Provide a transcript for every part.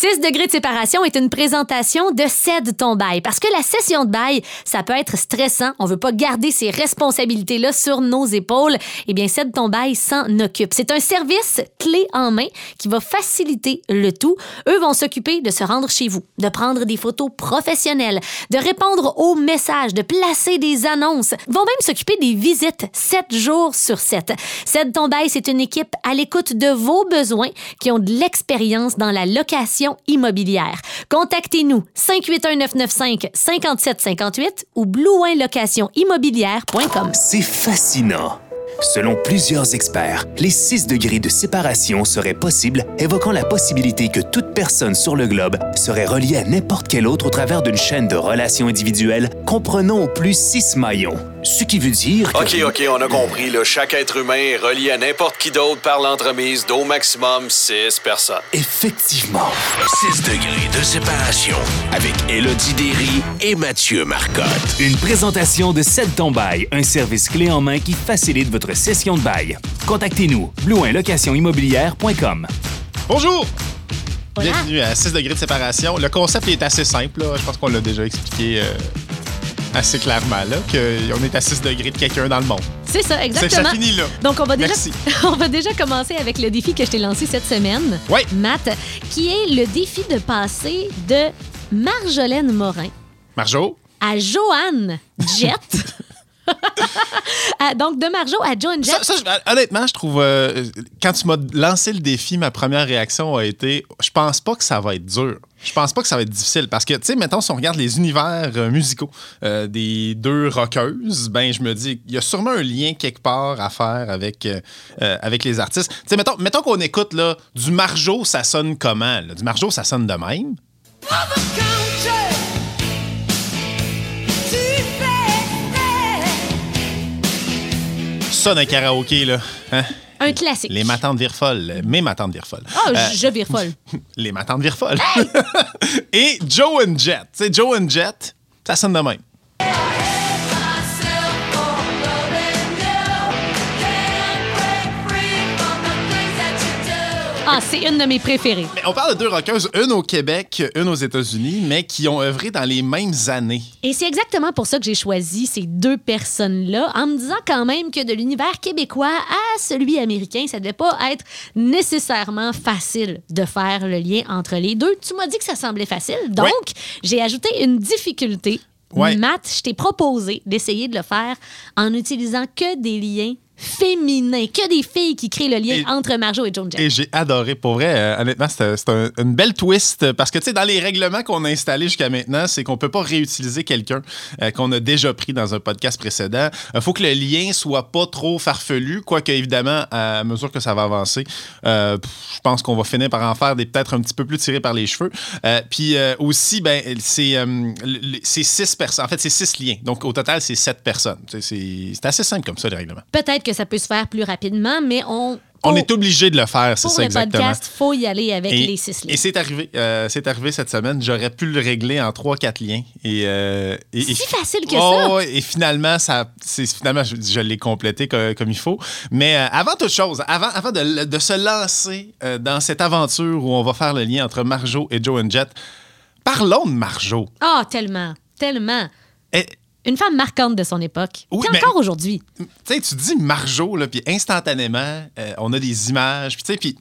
6 degrés de séparation est une présentation de Cède ton bail. Parce que la session de bail, ça peut être stressant. On veut pas garder ces responsabilités-là sur nos épaules. Eh bien, Cède ton bail s'en occupe. C'est un service clé en main qui va faciliter le tout. Eux vont s'occuper de se rendre chez vous, de prendre des photos professionnelles, de répondre aux messages, de placer des annonces. Vont même s'occuper des visites 7 jours sur 7. Cède ton bail, c'est une équipe à l'écoute de vos besoins qui ont de l'expérience dans la location immobilière. Contactez-nous 581-995-5758 ou bluewinlocationimmobilière.com. C'est fascinant. Selon plusieurs experts, les 6 degrés de séparation seraient possibles, évoquant la possibilité que toute personne sur le globe serait reliée à n'importe quel autre au travers d'une chaîne de relations individuelles comprenant au plus 6 maillons. Ce qui veut dire que... OK, OK, on a compris. Là. Chaque être humain est relié à n'importe qui d'autre par l'entremise d'au maximum 6 personnes. Effectivement. 6 degrés de séparation avec Élodie Derry et Mathieu Marcotte. Une présentation de Cède ton bail, un service clé en main qui facilite votre session de bail. Contactez-nous, blouinlocationimmobilière.com. Bonjour! Bienvenue à 6 degrés de séparation. Le concept est assez simple. là. Je pense qu'on l'a déjà expliqué euh, assez clairement, là, qu'on est à 6 degrés de quelqu'un dans le monde. C'est ça, C'est exactement. ça finit là. Donc, on va, déjà, Merci. on va déjà commencer avec le défi que je t'ai lancé cette semaine, Oui. Matt, qui est le défi de passer de Marjolaine Morin Marjo, à Joanne Jett. Ah, donc, de Marjo à Joanne Jett. ça, ça, je- honnêtement, je trouve. euh, quand tu m'as lancé le défi, ma première réaction a été je pense pas que ça va être dur. Je pense pas que ça va être difficile parce que, tu sais, mettons, si on regarde les univers euh, musicaux euh, des deux rockeuses, ben, je me dis, il y a sûrement un lien quelque part à faire avec, euh, avec les artistes. Tu sais, mettons, mettons qu'on écoute, là, du Marjo, ça sonne comment? là? Du Marjo, ça sonne de même? Ça, d'un karaoké, là. Hein? Un classique. Les matantes virent folles. Mes matantes virent folles. Ah, Euh, je vire folle. les matantes virent folles. Et Joe and Jet. Tu sais, Joe and Jet, ça sonne de même. Ah, c'est une de mes préférées. Mais on parle de deux rockeuses, une au Québec, une aux États-Unis, mais qui ont œuvré dans les mêmes années. Et c'est exactement pour ça que j'ai choisi ces deux personnes-là, en me disant quand même que de l'univers québécois à celui américain, ça devait pas être nécessairement facile de faire le lien entre les deux. Tu m'as dit que ça semblait facile, donc Ouais. j'ai ajouté une difficulté. Ouais. Matt, je t'ai proposé d'essayer de le faire en utilisant que des liens féminins, que des filles qui créent le lien Et- entre Marjo et Joan Jett. Et j'ai adoré. Pour vrai, euh, honnêtement, c'était un- une belle twist. Parce que, tu sais, dans les règlements qu'on a installés jusqu'à maintenant, c'est qu'on peut pas réutiliser quelqu'un euh, qu'on a déjà pris dans un podcast précédent. Il faut que le lien soit pas trop farfelu. Quoique, évidemment, à mesure que ça va avancer, euh, je pense qu'on va finir par en faire des peut-être un petit peu plus tirés par les cheveux. Euh, Puis euh, aussi, ben, c'est euh, c'est six personnes. En fait, c'est six liens. Donc, au total, c'est sept personnes. C'est c'est assez simple comme ça, les règlements. Peut-être que ça peut se faire plus rapidement, mais on... On pour- est obligé de le faire, c'est Pour ça le exactement. podcast, faut y aller avec Et, les six liens. et c'est arrivé. euh, c'est arrivé cette semaine. J'aurais pu le régler en 3-4 liens. Et, euh, et- Si et- facile que Oh, ça. et finalement, ça, c'est, finalement je, je l'ai complété co- comme, il faut. Mais euh, avant toute chose, avant, avant de, de se lancer dans cette aventure où on va faire le lien entre Marjo et Joe and Jet, parlons de Marjo. Ah, tellement, tellement. Une femme marquante de son époque. Oui, Puis encore aujourd'hui. tu sais, tu dis Marjo, là, puis instantanément, euh, on a des images, puis tu sais, puis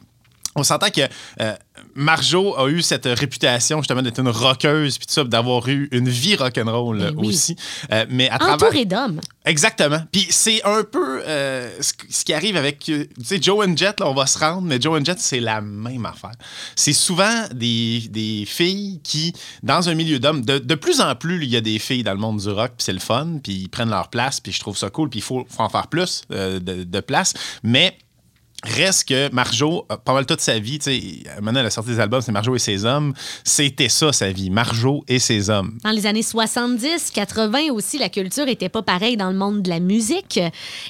on s'entend que euh, Marjo a eu cette réputation justement d'être une rockeuse, puis tout ça, d'avoir eu une vie rock'n'roll Ben oui. aussi. Euh, mais à travers... Entourée d'hommes. Exactement. Puis c'est un peu euh, ce, qui arrive avec, tu sais, Joe and Jet, là, on va se rendre, mais Joe and Jet, c'est la même affaire. C'est souvent des, des filles qui, dans un milieu d'hommes, de, de plus en plus, il y a des filles dans le monde du rock, puis c'est le fun, puis ils prennent leur place, puis je trouve ça cool, puis il faut, faut en faire plus de, de place. Mais Reste que Marjo, pas mal toute sa vie, tu sais, maintenant, elle a sorti des albums, c'est Marjo et ses hommes. C'était ça, sa vie. Marjo et ses hommes. Dans les années 70, 80 aussi, la culture était pas pareille dans le monde de la musique.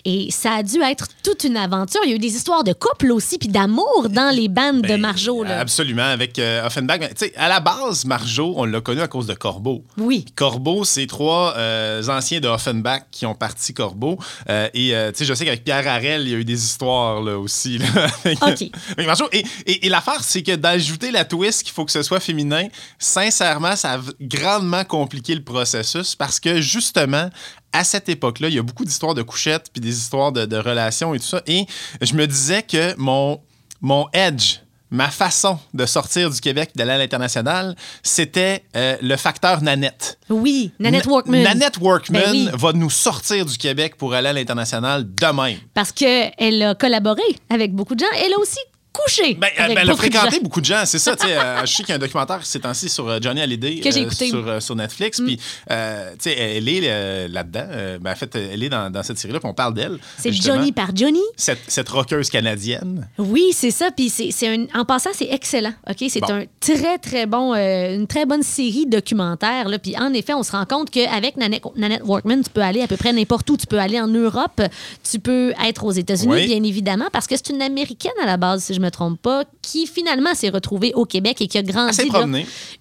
Et ça a dû être toute une aventure. Il y a eu des histoires de couple aussi, puis d'amour dans les bandes de Ben, Marjo. Là. Absolument, avec euh, Offenbach. Ben, tu sais, à la base, Marjo, on l'a connu à cause de Corbeau. Oui. Corbeau, c'est trois euh, anciens de Offenbach qui ont parti Corbeau. Euh, et tu sais, je sais qu'avec Pierre Harel, il y a eu des histoires là, aussi aussi. Là, avec- OK. avec Marjo. Et, et- et l'affaire, c'est que d'ajouter la twist qu'il faut que ce soit féminin, sincèrement, ça a grandement compliqué le processus parce que justement, à cette époque-là, il y a beaucoup d'histoires de couchettes puis des histoires de, de relations et tout ça. Et je me disais que mon, mon edge, ma façon de sortir du Québec d'aller à l'international, c'était euh, le facteur Nanette. Oui, Nanette Na- Workman. Nanette Workman Ben oui. va nous sortir du Québec pour aller à l'international de même. Parce qu'elle a collaboré avec beaucoup de gens. Elle a aussi couché. Ben, avec ben, elle a fréquenté beaucoup de gens, c'est ça. euh, je sais qu'il y a un documentaire ces temps-ci sur euh, Johnny Hallyday Que j'ai euh, écouté. sur, euh, sur Netflix. Puis, euh, sais, elle est euh, là-dedans. Euh, ben, en fait, elle est dans, dans cette série-là, puis on parle d'elle. C'est. Johnny par Johnny? Cette, cette rockeuse canadienne. Oui, c'est ça. Puis c'est, en passant, c'est excellent. Ok, c'est Bon. un très très bon, euh, une très bonne série documentaire. Là. Puis en effet, on se rend compte qu'avec Nanette, Nanette Workman, tu peux aller à peu près n'importe où. Tu peux aller en Europe, tu peux être aux États-Unis, Oui. bien évidemment, parce que c'est une américaine à la base, si je me trompe pas, qui finalement s'est retrouvée au Québec et qui a grandi là,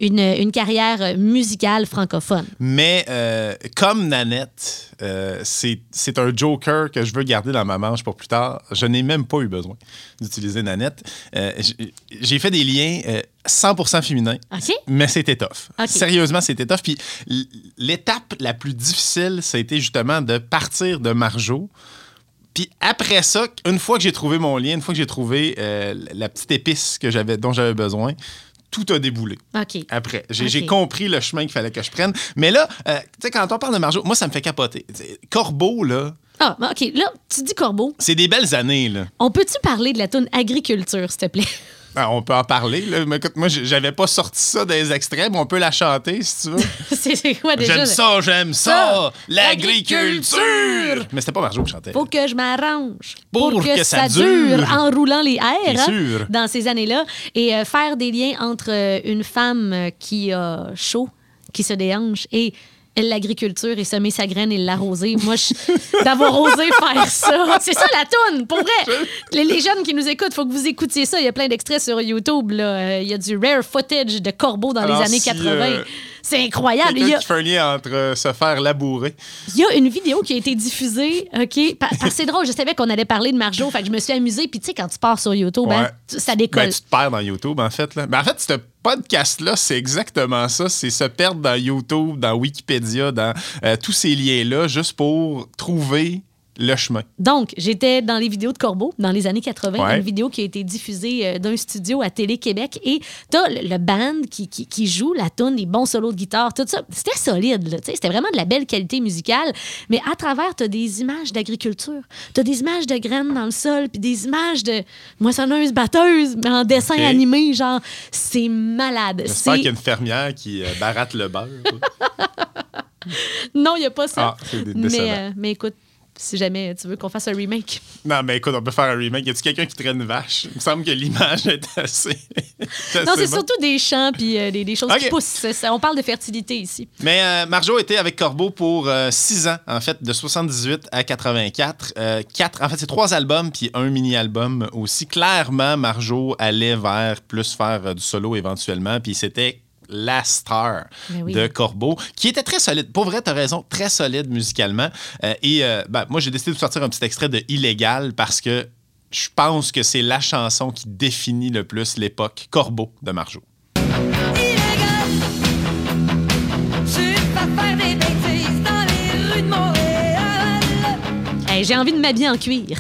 une, une carrière musicale francophone. Mais euh, comme Nanette, euh, c'est un joker que je veux garder dans ma manche pour plus tard. Je n'ai même pas eu besoin d'utiliser Nanette. Euh, J'ai fait des liens euh, 100% féminins, OK. mais c'était tough. Sérieusement, c'était tough. Puis l'étape la plus difficile, ça a été justement de partir de Marjo. Puis après ça, une fois que j'ai trouvé mon lien, une fois que j'ai trouvé euh, la petite épice que j'avais, dont j'avais besoin, tout a déboulé OK. après. J'ai compris le chemin qu'il fallait que je prenne. Mais là, euh, tu sais, quand on parle de Marjo, moi, ça me fait capoter. T'sais, Corbeau, là, Ah, ben, OK. Là, tu dis Corbeau. c'est des belles années, là. On peut-tu parler de la toune agriculture, s'il te plaît? Ah, on peut en parler, là. Mais écoute, moi, j'avais pas sorti ça des extraits, mais on peut la chanter, si tu veux. c'est quoi déjà? J'aime ça, j'aime ça, Ça, l'agriculture! Mais c'était pas Marjo qui chantait. Faut que je m'arrange Pour que ça dure. en roulant les airs hein, dans ces années-là et euh, faire des liens entre euh, une femme euh, qui a chaud, qui se déhanche et l'agriculture et semer sa graine et l'arroser. Moi, je- d'avoir osé faire ça, c'est ça la toune, pour vrai. Les, les jeunes qui nous écoutent, faut que vous écoutiez ça. Il y a plein d'extraits sur YouTube. là. Euh, Il y a du rare footage de corbeaux dans Alors, les années si, 80. euh, c'est incroyable. Il y, a, qui fait un lien entre euh, se faire labourer. il y a une vidéo qui a été diffusée, OK? pa- Parce que c'est drôle, je savais qu'on allait parler de Marjo, fait que je me suis amusée. Puis tu sais, quand tu pars sur YouTube, hein, Ouais. tu- ça décolle. Ben, tu te perds dans YouTube, en fait. Là. Ben, en fait, ce podcast-là, c'est exactement ça. C'est se perdre dans YouTube, dans Wikipédia, dans euh, tous ces liens-là, juste pour trouver le chemin. Donc, j'étais dans les vidéos de Corbeau dans les années 80, Ouais. une vidéo qui a été diffusée euh, d'un studio à Télé-Québec. Et t'as le, le band qui, qui, qui joue la tune, les bons solos de guitare, tout ça. C'était solide, c'était vraiment de la belle qualité musicale. Mais à travers, t'as des images d'agriculture. T'as des images de graines dans le sol, puis des images de moissonneuses, batteuses, mais en dessin animé, genre, c'est malade. J'espère C'est- qu'il y a une fermière qui euh, baratte le beurre. Non, il n'y a pas ça. Ah, mais, euh, mais écoute, si jamais tu veux qu'on fasse un remake. non, mais écoute, on peut faire un remake. Y a-tu quelqu'un qui traîne une vache? Il me semble que l'image est assez. est Non, c'est surtout des champs puis euh, des, des choses qui poussent. Ça, on parle de fertilité ici. Mais euh, Marjo était avec Corbeau pour euh, six ans, en fait, de 78 à 84. Euh, quatre, en fait, c'est trois albums puis un mini-album aussi. Clairement, Marjo allait vers plus faire euh, du solo éventuellement, puis c'était la star Ben oui. de Corbeau, qui était très solide. Pour vrai, t'as raison, très solide musicalement. Euh, et euh, ben, moi, j'ai décidé de sortir un petit extrait de Illégal parce que je pense que c'est la chanson qui définit le plus l'époque Corbeau de Marjo. illégal. Je pas faire des bêtises dans les rues de Montréal. Hey, J'ai envie de m'habiller en cuir.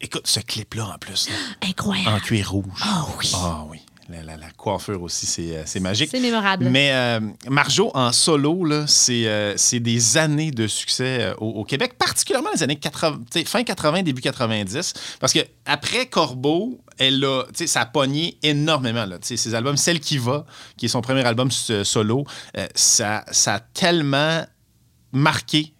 Écoute, ce clip-là, en plus, là, en Incroyable. cuir rouge. Ah oui. Ah oui. La, la- la coiffure aussi, c'est euh, c'est magique. C'est mémorable. Mais euh, Marjo, en solo, c'est euh, c'est des années de succès euh, au, au Québec, particulièrement les années 80, tu sais, fin 80, début 90. Parce que après Corbeau, elle a, ça a pogné énormément. Là, ses albums, Celle qui va, qui est son premier album solo, ça, ça a tellement marqué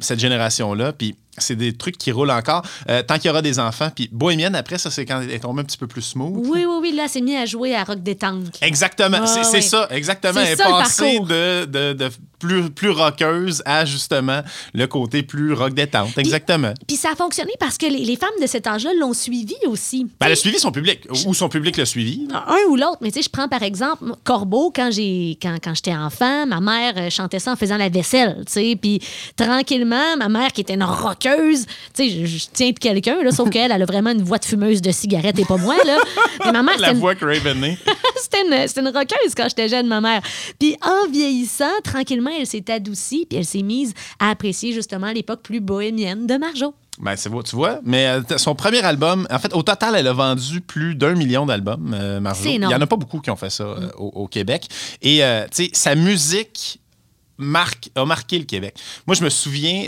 cette génération-là. Puis c'est des trucs qui roulent encore. Euh, tant qu'il y aura des enfants. Puis Bohémienne, après, ça, c'est quand elle est tombée un petit peu plus smooth. Oui, oui, oui, là, c'est mis à jouer à Rock Détente. Exactement, Ah, c'est ça, exactement. Elle est ça, le passée de, de, de plus, plus rockeuse à justement le côté plus rock détente. Exactement. Puis ça a fonctionné parce que les, les femmes de cet âge-là l'ont suivi aussi. Ben, a suivi son public, ou son public l'a suivi. Un ou l'autre, mais tu sais, je prends par exemple Corbeau, quand j'ai quand, quand j'étais enfant, ma mère euh, chantait ça en faisant la vaisselle, tu sais, puis tranquillement, ma mère qui était une rockeuse. Tu sais, je, je tiens de quelqu'un, là, sauf qu'elle, elle a vraiment une voix de fumeuse de cigarette et pas moi, là. Mais ma mère, La une- voix que est. c'était une, c'était une rockeuse quand j'étais jeune, ma mère. Puis en vieillissant, tranquillement, elle s'est adoucie, puis elle s'est mise à apprécier justement l'époque plus bohémienne de Marjo. Ben, c'est tu vois. Mais euh, son premier album, en fait, au total, elle a vendu plus d'un million d'albums, euh, Marjo. Il n'y en a pas beaucoup qui ont fait ça euh, au, au Québec. Et, euh, tu sais, sa musique marque, a marqué le Québec. Moi, je me souviens.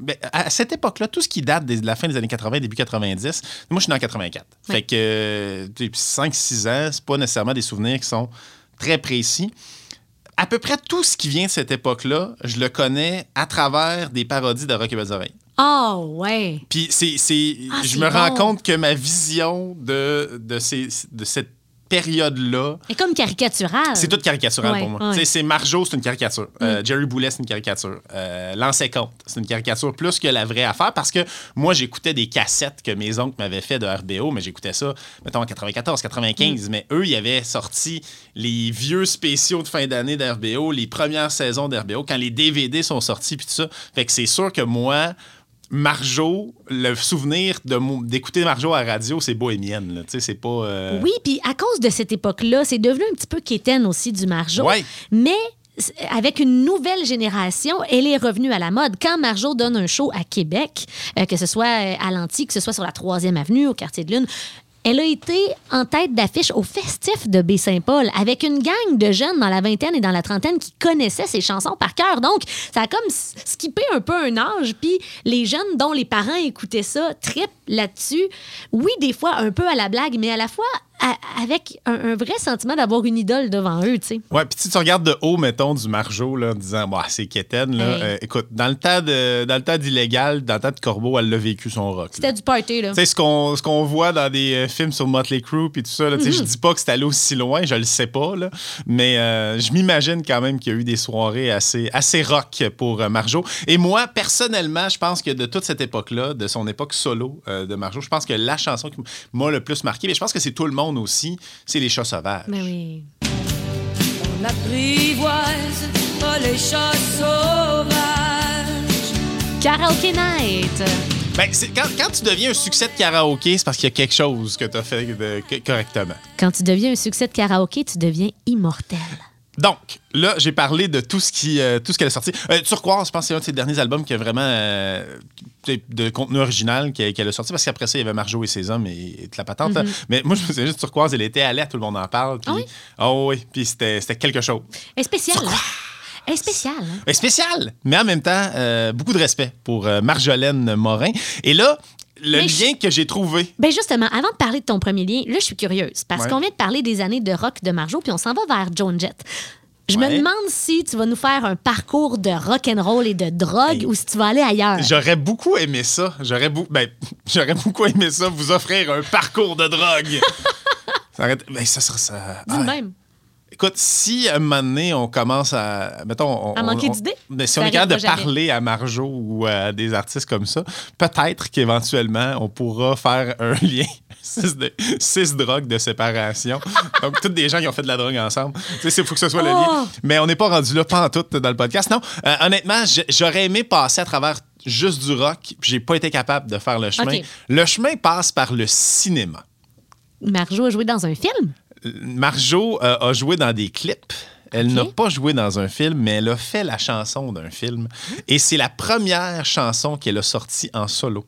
Ben, à cette époque-là, tout ce qui date de la fin des années 80, début 90, moi, je suis né en 84. Ouais. Fait que euh, tu sais, 5-6 ans, c'est pas nécessairement des souvenirs qui sont très précis. À peu près tout ce qui vient de cette époque-là, je le connais à travers des parodies de Rock et Belles Oreilles. Oh, ouais. Puis c'est, Ah, je me rends compte que ma vision de, de, ces- de cette période-là, Et comme caricatural. c'est tout caricatural Ouais, pour moi. ouais. Mm. C'est Marjo, c'est une caricature. Euh, Jerry Boulet, c'est une caricature. Euh, Compte, c'est une caricature plus que la vraie affaire parce que moi, j'écoutais des cassettes que mes oncles m'avaient fait de RBO, mais j'écoutais ça, mettons, en 94, 95. Mm. Mais eux, ils avaient sorti les vieux spéciaux de fin d'année d'RBO, les premières saisons d'RBO, quand les DVD sont sortis, puis tout ça. Fait que c'est sûr que moi, Marjo, le souvenir d'écouter Marjo à la radio, c'est bohémienne. là. Tu sais, c'est pas. euh, Oui, puis à cause de cette époque-là, c'est devenu un petit peu quétaine aussi du Marjo. Ouais. Mais avec une nouvelle génération, elle est revenue à la mode. Quand Marjo donne un show à Québec, euh, que ce soit euh, à l'Antique, que ce soit sur la Troisième Avenue, au Quartier de Lune, elle a été en tête d'affiche au festif de Baie-Saint-Paul avec une gang de jeunes dans la vingtaine et dans la trentaine qui connaissaient ses chansons par cœur. Donc, ça a comme skippé un peu un âge. Puis les jeunes dont les parents écoutaient ça trippent là-dessus. Oui, des fois un peu à la blague, mais à la fois à- avec un, un vrai sentiment d'avoir une idole devant eux, tu sais. Ouais, puis si tu regardes de haut, mettons, du Marjo, là, en disant, bah, c'est quétaine, là. Hey. euh, écoute, dans le temps de, dans le temps d'illégal, dans le temps de Corbeau, elle l'a vécu son rock. C'était du party, là. Tu sais, ce qu'on ce qu'on voit dans des euh, films sur Motley Crue puis tout ça, là, tu sais, Mm-hmm. je dis pas que c'est allé aussi loin, je le sais pas, là, mais euh, je m'imagine quand même qu'il y a eu des soirées assez, assez rock pour euh, Marjo. Et moi, personnellement, je pense que de toute cette époque-là, de son époque solo de Marjo, je pense que la chanson qui m'a le plus marqué, mais je pense que c'est tout le monde aussi, c'est Les Chats Sauvages. Mais oui. On apprivoise pas les chats sauvages. Karaoke Night. Ben, quand, quand tu deviens un succès de karaoké, c'est parce qu'il y a quelque chose que tu as fait de- que- correctement. Quand tu deviens un succès de karaoké, tu deviens immortel. Donc, là, j'ai parlé de tout ce qui, euh, tout ce qu'elle a sorti. Euh, Turquoise, je pense que c'est un de ses derniers albums qui a vraiment euh, de contenu original qu'elle a sorti, parce qu'après ça, il y avait Marjo et ses hommes et, et toute la patente. Mais moi, je me souviens juste Turquoise, elle était à l'air, tout le monde en parle. Puis, Ah oui? oh oui, puis c'était quelque chose. Elle est spéciale. hein? Elle est spéciale. hein? Spécial, mais en même temps, euh, beaucoup de respect pour euh, Marjolaine Morin. Et là, le Mais lien que j'ai trouvé, Ben justement, avant de parler de ton premier lien, là, je suis curieuse parce Ouais. qu'on vient de parler des années de rock de Marjo, puis on s'en va vers Joan Jett. Je me demande si tu vas nous faire un parcours de rock and roll et de drogue ou si tu vas aller ailleurs. J'aurais beaucoup aimé ça. J'aurais bou- ben, j'aurais beaucoup aimé ça, vous offrir un parcours de drogue. ça, aurait... ben, ça sera ça. Dis Ah, même. Écoute, si à un moment donné, on commence à. Mettons, on, À manquer d'idées? ben, si Ça on est capable de jamais. parler à Marjo ou à des artistes comme ça, peut-être qu'éventuellement, on pourra faire un lien. Six, de, six drogues de séparation. Donc, toutes des gens qui ont fait de la drogue ensemble. Tu sais, il faut que ce soit le Oh! lien. Mais on n'est pas rendu là, pas en tout dans le podcast. Non, euh, honnêtement, j'aurais aimé passer à travers juste du rock, puis j'ai pas été capable de faire le chemin. Le chemin passe par le cinéma. Marjo a joué dans un film? Marjo euh, a joué dans des clips. Elle n'a pas joué dans un film, mais elle a fait la chanson d'un film. Et c'est la première chanson qu'elle a sortie en solo.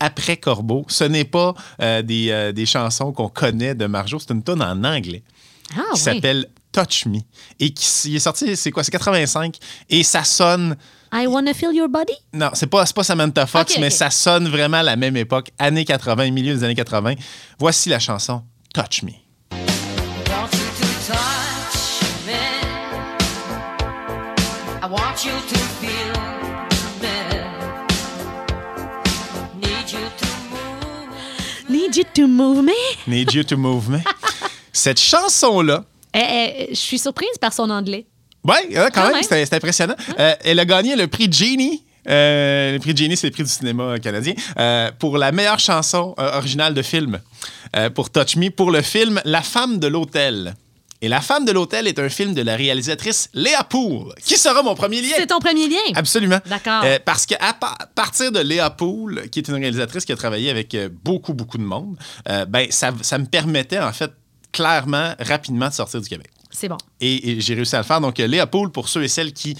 Après Corbeau, ce n'est pas euh, des, euh, des chansons qu'on connaît de Marjo, c'est une tonne en anglais Ah qui oui. s'appelle Touch Me et qui il est sorti, c'est quoi, c'est 85 et ça sonne, I wanna feel your body? non, c'est pas, pas Samantha Fox, mais ça sonne vraiment à la même époque, années 80, milieu des années 80. Voici la chanson Touch Me. I want you to feel me. Need you to move. Need you to move me. Need You to Move Me. Cette chanson-là, Eh, eh, je suis surprise par son anglais. ouais, hein, quand, Quand même, c'était impressionnant. Euh, elle a gagné le prix Genie. Euh, le prix Genie, c'est le prix du cinéma canadien, euh, pour la meilleure chanson euh, originale de film, euh, pour Touch Me, pour le film La femme de l'hôtel. Et La femme de l'hôtel est un film de la réalisatrice Léa Poole, qui sera mon premier lien. C'est ton premier lien? Absolument. D'accord. Euh, parce qu'à partir de Léa Poole, qui est une réalisatrice qui a travaillé avec euh, beaucoup, beaucoup de monde, euh, ben, ça, ça me permettait, en fait, clairement, rapidement de sortir du Québec. C'est bon. Et, et j'ai réussi à le faire. Donc, Léa Poole, pour ceux et celles qui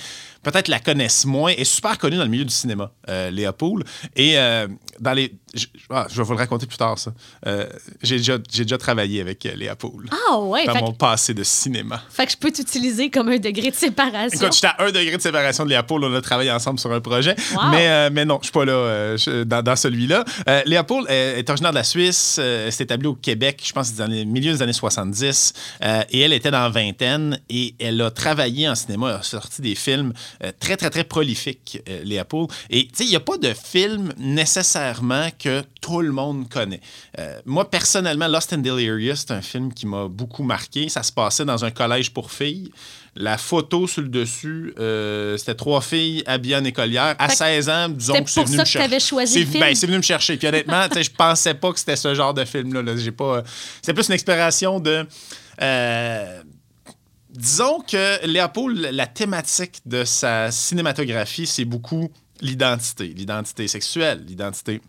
peut-être la connaissent moins, est super connue dans le milieu du cinéma, euh, Léa Poole. Et euh, dans les. Je, ah, je vais vous le raconter plus tard, ça. Euh, j'ai déjà, j'ai déjà travaillé avec Léa Poole. Ah ouais, dans fait, mon passé de cinéma. fait que je peux t'utiliser comme un degré de séparation. Écoute, j'étais à un degré de séparation de Léa Poole. On a travaillé ensemble sur un projet. Wow. Mais, euh, mais non, je suis pas là je- dans, dans celui-là. Euh, est originaire de la Suisse. elle s'est établie au Québec, je pense, dans les milieux des années 70. euh, et elle était dans la vingtaine. Et elle a travaillé en cinéma. Elle a sorti des films très, très, très prolifiques, euh, Léa Poole. Et tu sais, il n'y a pas de film nécessairement que tout le monde connaît. Euh, moi, personnellement, Lost and Delirious, c'est un film qui m'a beaucoup marqué. Ça se passait dans un collège pour filles. La photo sur le dessus, euh, c'était trois filles habillées en écolière. À Fait que 16 ans, disons que c'est pour venu ça me que chercher. choisi C'est- ben, c'est venu me chercher. Puis honnêtement, je pensais pas que c'était ce genre de film-là. là. J'ai pas. C'était plus une exploration de. euh, disons que Léopold, la thématique de sa cinématographie, c'est beaucoup l'identité, l'identité sexuelle, l'identité.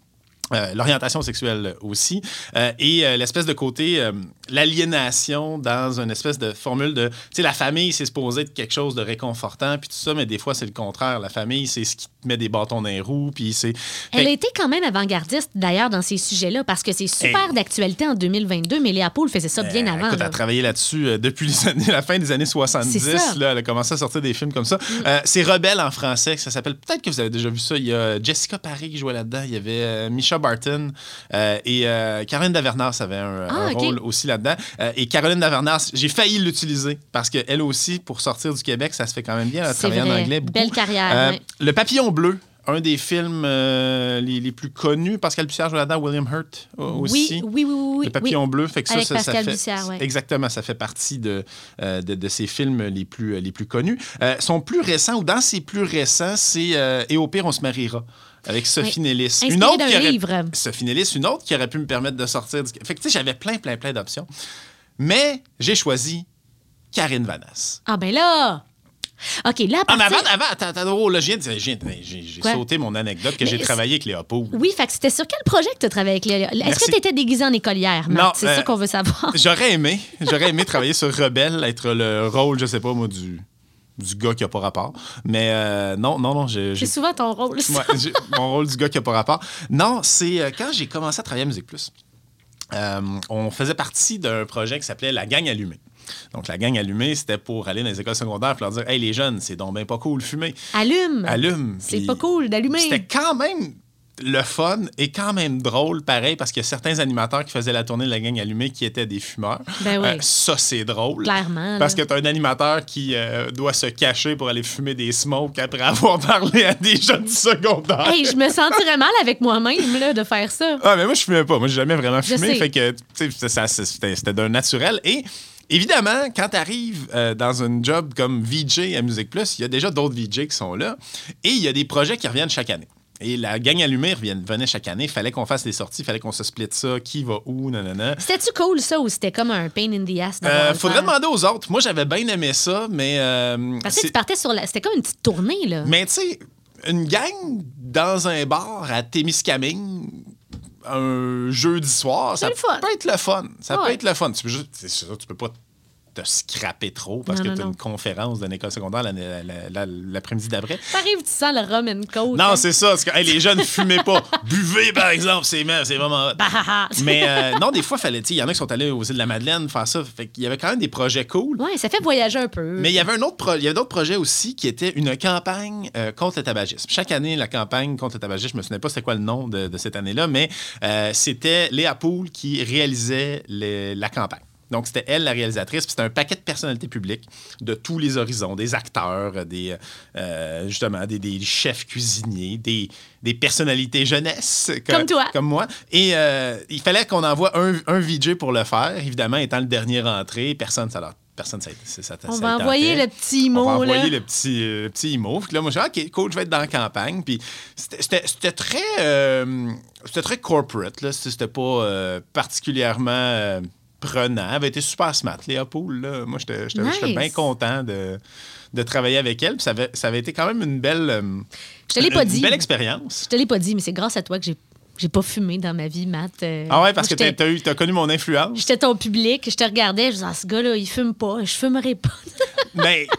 Euh, l'orientation sexuelle aussi, euh, et euh, l'espèce de côté, l'aliénation dans une espèce de formule de, tu sais, la famille, c'est supposé être quelque chose de réconfortant, puis tout ça, mais des fois, c'est le contraire. La famille, c'est ce qui te met des bâtons dans les roues, puis c'est... Elle Fait- a été quand même avant-gardiste, d'ailleurs, dans ces sujets-là, parce que c'est super Hey. d'actualité en 2022, mais Léa Poule faisait ça bien avant. Écoute, elle a travaillé là-dessus depuis les années- la fin des années 70. C'est ça. Mm. Là, elle a commencé à sortir des films comme ça. Euh, c'est Rebelle en français, que ça s'appelle. Peut-être que vous avez déjà vu ça. Il y a Jessica Paré qui jouait là-dedans. Il y avait euh, Barton euh, et euh, Caroline Davernas avait un, Ah, un rôle aussi là-dedans. Euh, et Caroline Davernas, j'ai failli l'utiliser parce qu'elle aussi, pour sortir du Québec, ça se fait quand même bien. Elle travaillé en anglais beaucoup. Belle carrière, ouais. Le Papillon Bleu. Un des films euh, les, les plus connus, Pascal Bussière joue là-dedans, William Hurt euh, aussi. Oui, oui, oui, oui. oui. Le papillon bleu, fait que ça, Avec ça, ça Pascal fait Bussière, ouais. exactement, ça fait partie de, euh, de, de ces films les plus les plus connus. Euh, son plus récent ou dans ses plus récents, c'est euh, Et au pire on se mariera avec Sophie Oui. Nellis. Inspiré d'un qui aurait, livre. Sophie Nellis, une autre qui aurait pu me permettre de sortir du. Fait que tu sais, j'avais plein plein plein d'options, mais j'ai choisi Karine Vanasse. Ah ben là! OK, là, à Ah, mais partir... avant, avant, attends, attends, oh, là, j'ai sauté mon anecdote que j'ai travaillé avec Léopold. Oui, fait que c'était sur quel projet que tu as travaillé avec Léa? Est-ce que tu étais déguisée en écolière? Non, C'est euh, ça qu'on veut savoir. J'aurais aimé. J'aurais aimé travailler sur Rebelle, être le rôle, je sais pas, moi, du, du gars qui a pas rapport. Mais euh, non, non, non, j'ai. C'est j'ai- souvent ton rôle, ça. Ouais, j'ai- mon rôle du gars qui a pas rapport. Non, c'est euh, quand j'ai commencé à travailler à Musique Plus. euh, on faisait partie d'un projet qui s'appelait La Gang Allumée. Donc, la gang allumée, c'était pour aller dans les écoles secondaires et leur dire Hey, les jeunes, c'est donc bien pas cool fumer. Allume! Allume. C'est pas cool d'allumer. C'était quand même le fun et quand même drôle, pareil, parce qu'il y a certains animateurs qui faisaient la tournée de la gang allumée qui étaient des fumeurs. Ben oui. Euh, ça, c'est drôle. Clairement, Parce là. que t'as un animateur qui euh, doit se cacher pour aller fumer des smokes après avoir parlé à des jeunes du secondaire. Hey, je me sentirais mal avec moi-même là, de faire ça. Ah, mais moi, je fumais pas. Moi, j'ai jamais vraiment Je fumé. Fait que, tu c'était d'un naturel. Et évidemment, quand tu arrives dans un job comme VJ à Musique Plus, il y a déjà d'autres VJ qui sont là. Et il y a des projets qui reviennent chaque année. Et la gang allumée venait chaque année. Il fallait qu'on fasse des sorties, il fallait qu'on se split ça, qui va où, nanana. C'était-tu cool, ça, ou c'était comme un pain in the ass Euh, faudrait demander aux autres. Moi, j'avais bien aimé ça, mais. euh, Parce que tu partais sur la... C'était comme une petite tournée, là. mais tu sais, une gang dans un bar à Témiscamingue, un jeudi soir, ça le fun. peut être le fun. Ça peut Ouais. être le fun. Tu peux, juste- c'est sûr, tu peux pas te scraper trop parce Non, que tu as une conférence d'une école secondaire la- la- la- l'après-midi d'après. T'arrives, tu sens le rum and coke. Non, hein? c'est ça. que, hey, les jeunes, fumez pas. Buvez, par exemple. C'est vraiment. Bah, ah, ah. Mais euh, non, des fois, fallait. Il y en a qui sont allés aux îles de la Madeleine faire ça. Fait qu'il y avait quand même des projets cool. Ouais, ça fait voyager un peu. Mais il y avait un autre pro- il y avait d'autres projets aussi qui étaient une campagne euh, contre le tabagisme. Chaque année, la campagne contre le tabagisme, je me souviens pas c'était quoi le nom de, de cette année-là, mais euh, c'était Léa Poul qui réalisait la campagne. Donc, c'était elle, la réalisatrice. Puis c'était un paquet de personnalités publiques de tous les horizons, des acteurs, des, euh, justement, des, des chefs cuisiniers, des, des personnalités jeunesse. que- Comme toi. Comme moi. Et euh, il fallait qu'on envoie un, un VJ pour le faire. Évidemment, étant le dernier rentré, personne, ça leur Personne, ça, On ça va envoyer le petit On mot, va là. envoyer le petit, euh, le petit emo. Puis là, moi, je dis, OK, cool, je vais être dans la campagne. Puis c'était- très, euh, c'était très corporate. là. C'était pas euh, particulièrement euh, prenant. Elle avait été super smart, Léa Poul. Là. Moi, j'étais j'étais- j'étais Nice. bien content de, de travailler avec elle. Puis ça, avait, ça avait été quand même une belle, euh, Je te l'ai pas dit. belle expérience. Je te l'ai pas dit, mais c'est grâce à toi que j'ai j'ai pas fumé dans ma vie, Matt. Euh, Ah ouais, parce moi, que t'as as, eu- t'as connu mon influence. J'étais ton public, je te regardais, je disais, ah, ce gars-là, il fume pas, je fumerai pas. Mais t-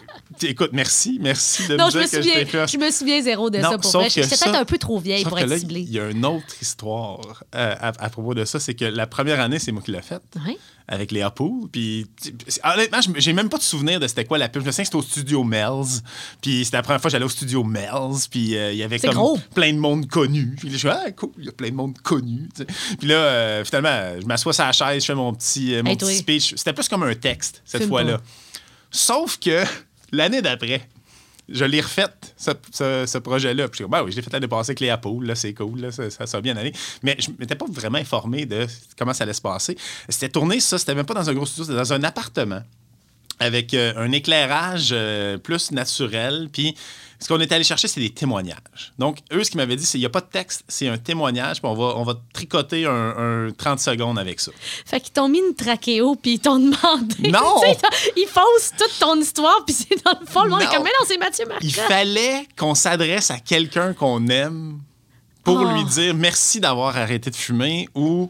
écoute, merci, merci de non, me je dire me, que je me souviens zéro de Non, ça pour vrai. J'étais peut-être un peu trop vieille pour être ciblée. il y a une autre histoire euh, à, à propos de ça. C'est que la première année, c'est moi qui l'ai faite. Avec Léa Poul. Puis, honnêtement, je- j'ai même pas de souvenir de c'était quoi la pub. Je me souviens que c'était au studio Mel's. Puis, c'était la première fois que j'allais au studio Mel's. Puis, euh, il y avait comme gros. plein de monde connu. Puis, là, je suis ah, cool, il y a plein de monde connu. tu sais. Puis là, euh, finalement, je m'assois sur la chaise, je fais mon petit, mon Hey, petit speech. C'était plus comme un texte, cette fois-là. Sauf que l'année d'après, je l'ai refaite, ce, projet-là. Puis je dis, ben oui, je l'ai fait l'année passée avec Léa Poul, là, c'est cool, là, ça, ça, ça a bien allé. Mais je m'étais pas vraiment informé de comment ça allait se passer. C'était tourné, ça, c'était même pas dans un gros studio, c'était dans un appartement avec euh, un éclairage euh, plus naturel. Puis ce qu'on est allé chercher, c'est des témoignages. Donc, eux, ce qu'ils m'avaient dit, c'est qu'il n'y a pas de texte, c'est un témoignage, puis on va, on va tricoter un, un 30 secondes avec ça. Fait qu'ils t'ont mis une trachéo, puis ils t'ont demandé. Non! Ils faussent toute ton histoire, puis c'est dans le fond, le monde est comme, mais non, c'est Mathieu Il Marcotte. fallait qu'on s'adresse à quelqu'un qu'on aime pour Oh. lui dire merci d'avoir arrêté de fumer ou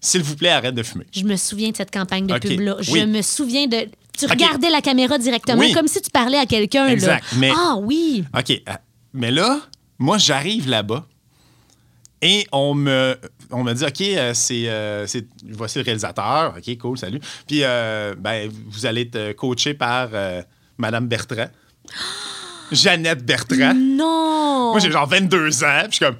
s'il vous plaît, arrête de fumer. Je me souviens de cette campagne de pub-là. Je oui. me souviens de. Tu regardais la caméra directement, Oui. comme si tu parlais à quelqu'un. là. Exact, mais- Ah oui. OK. euh, Mais là, moi, j'arrive là-bas et on me, on me dit OK, euh, c'est, euh, c'est- voici le réalisateur. OK, cool, salut. Puis, euh, ben, vous allez être coaché par euh, Madame Bertrand. Jeannette Bertrand. Non. Moi, j'ai genre 22 ans. Puis, je suis comme.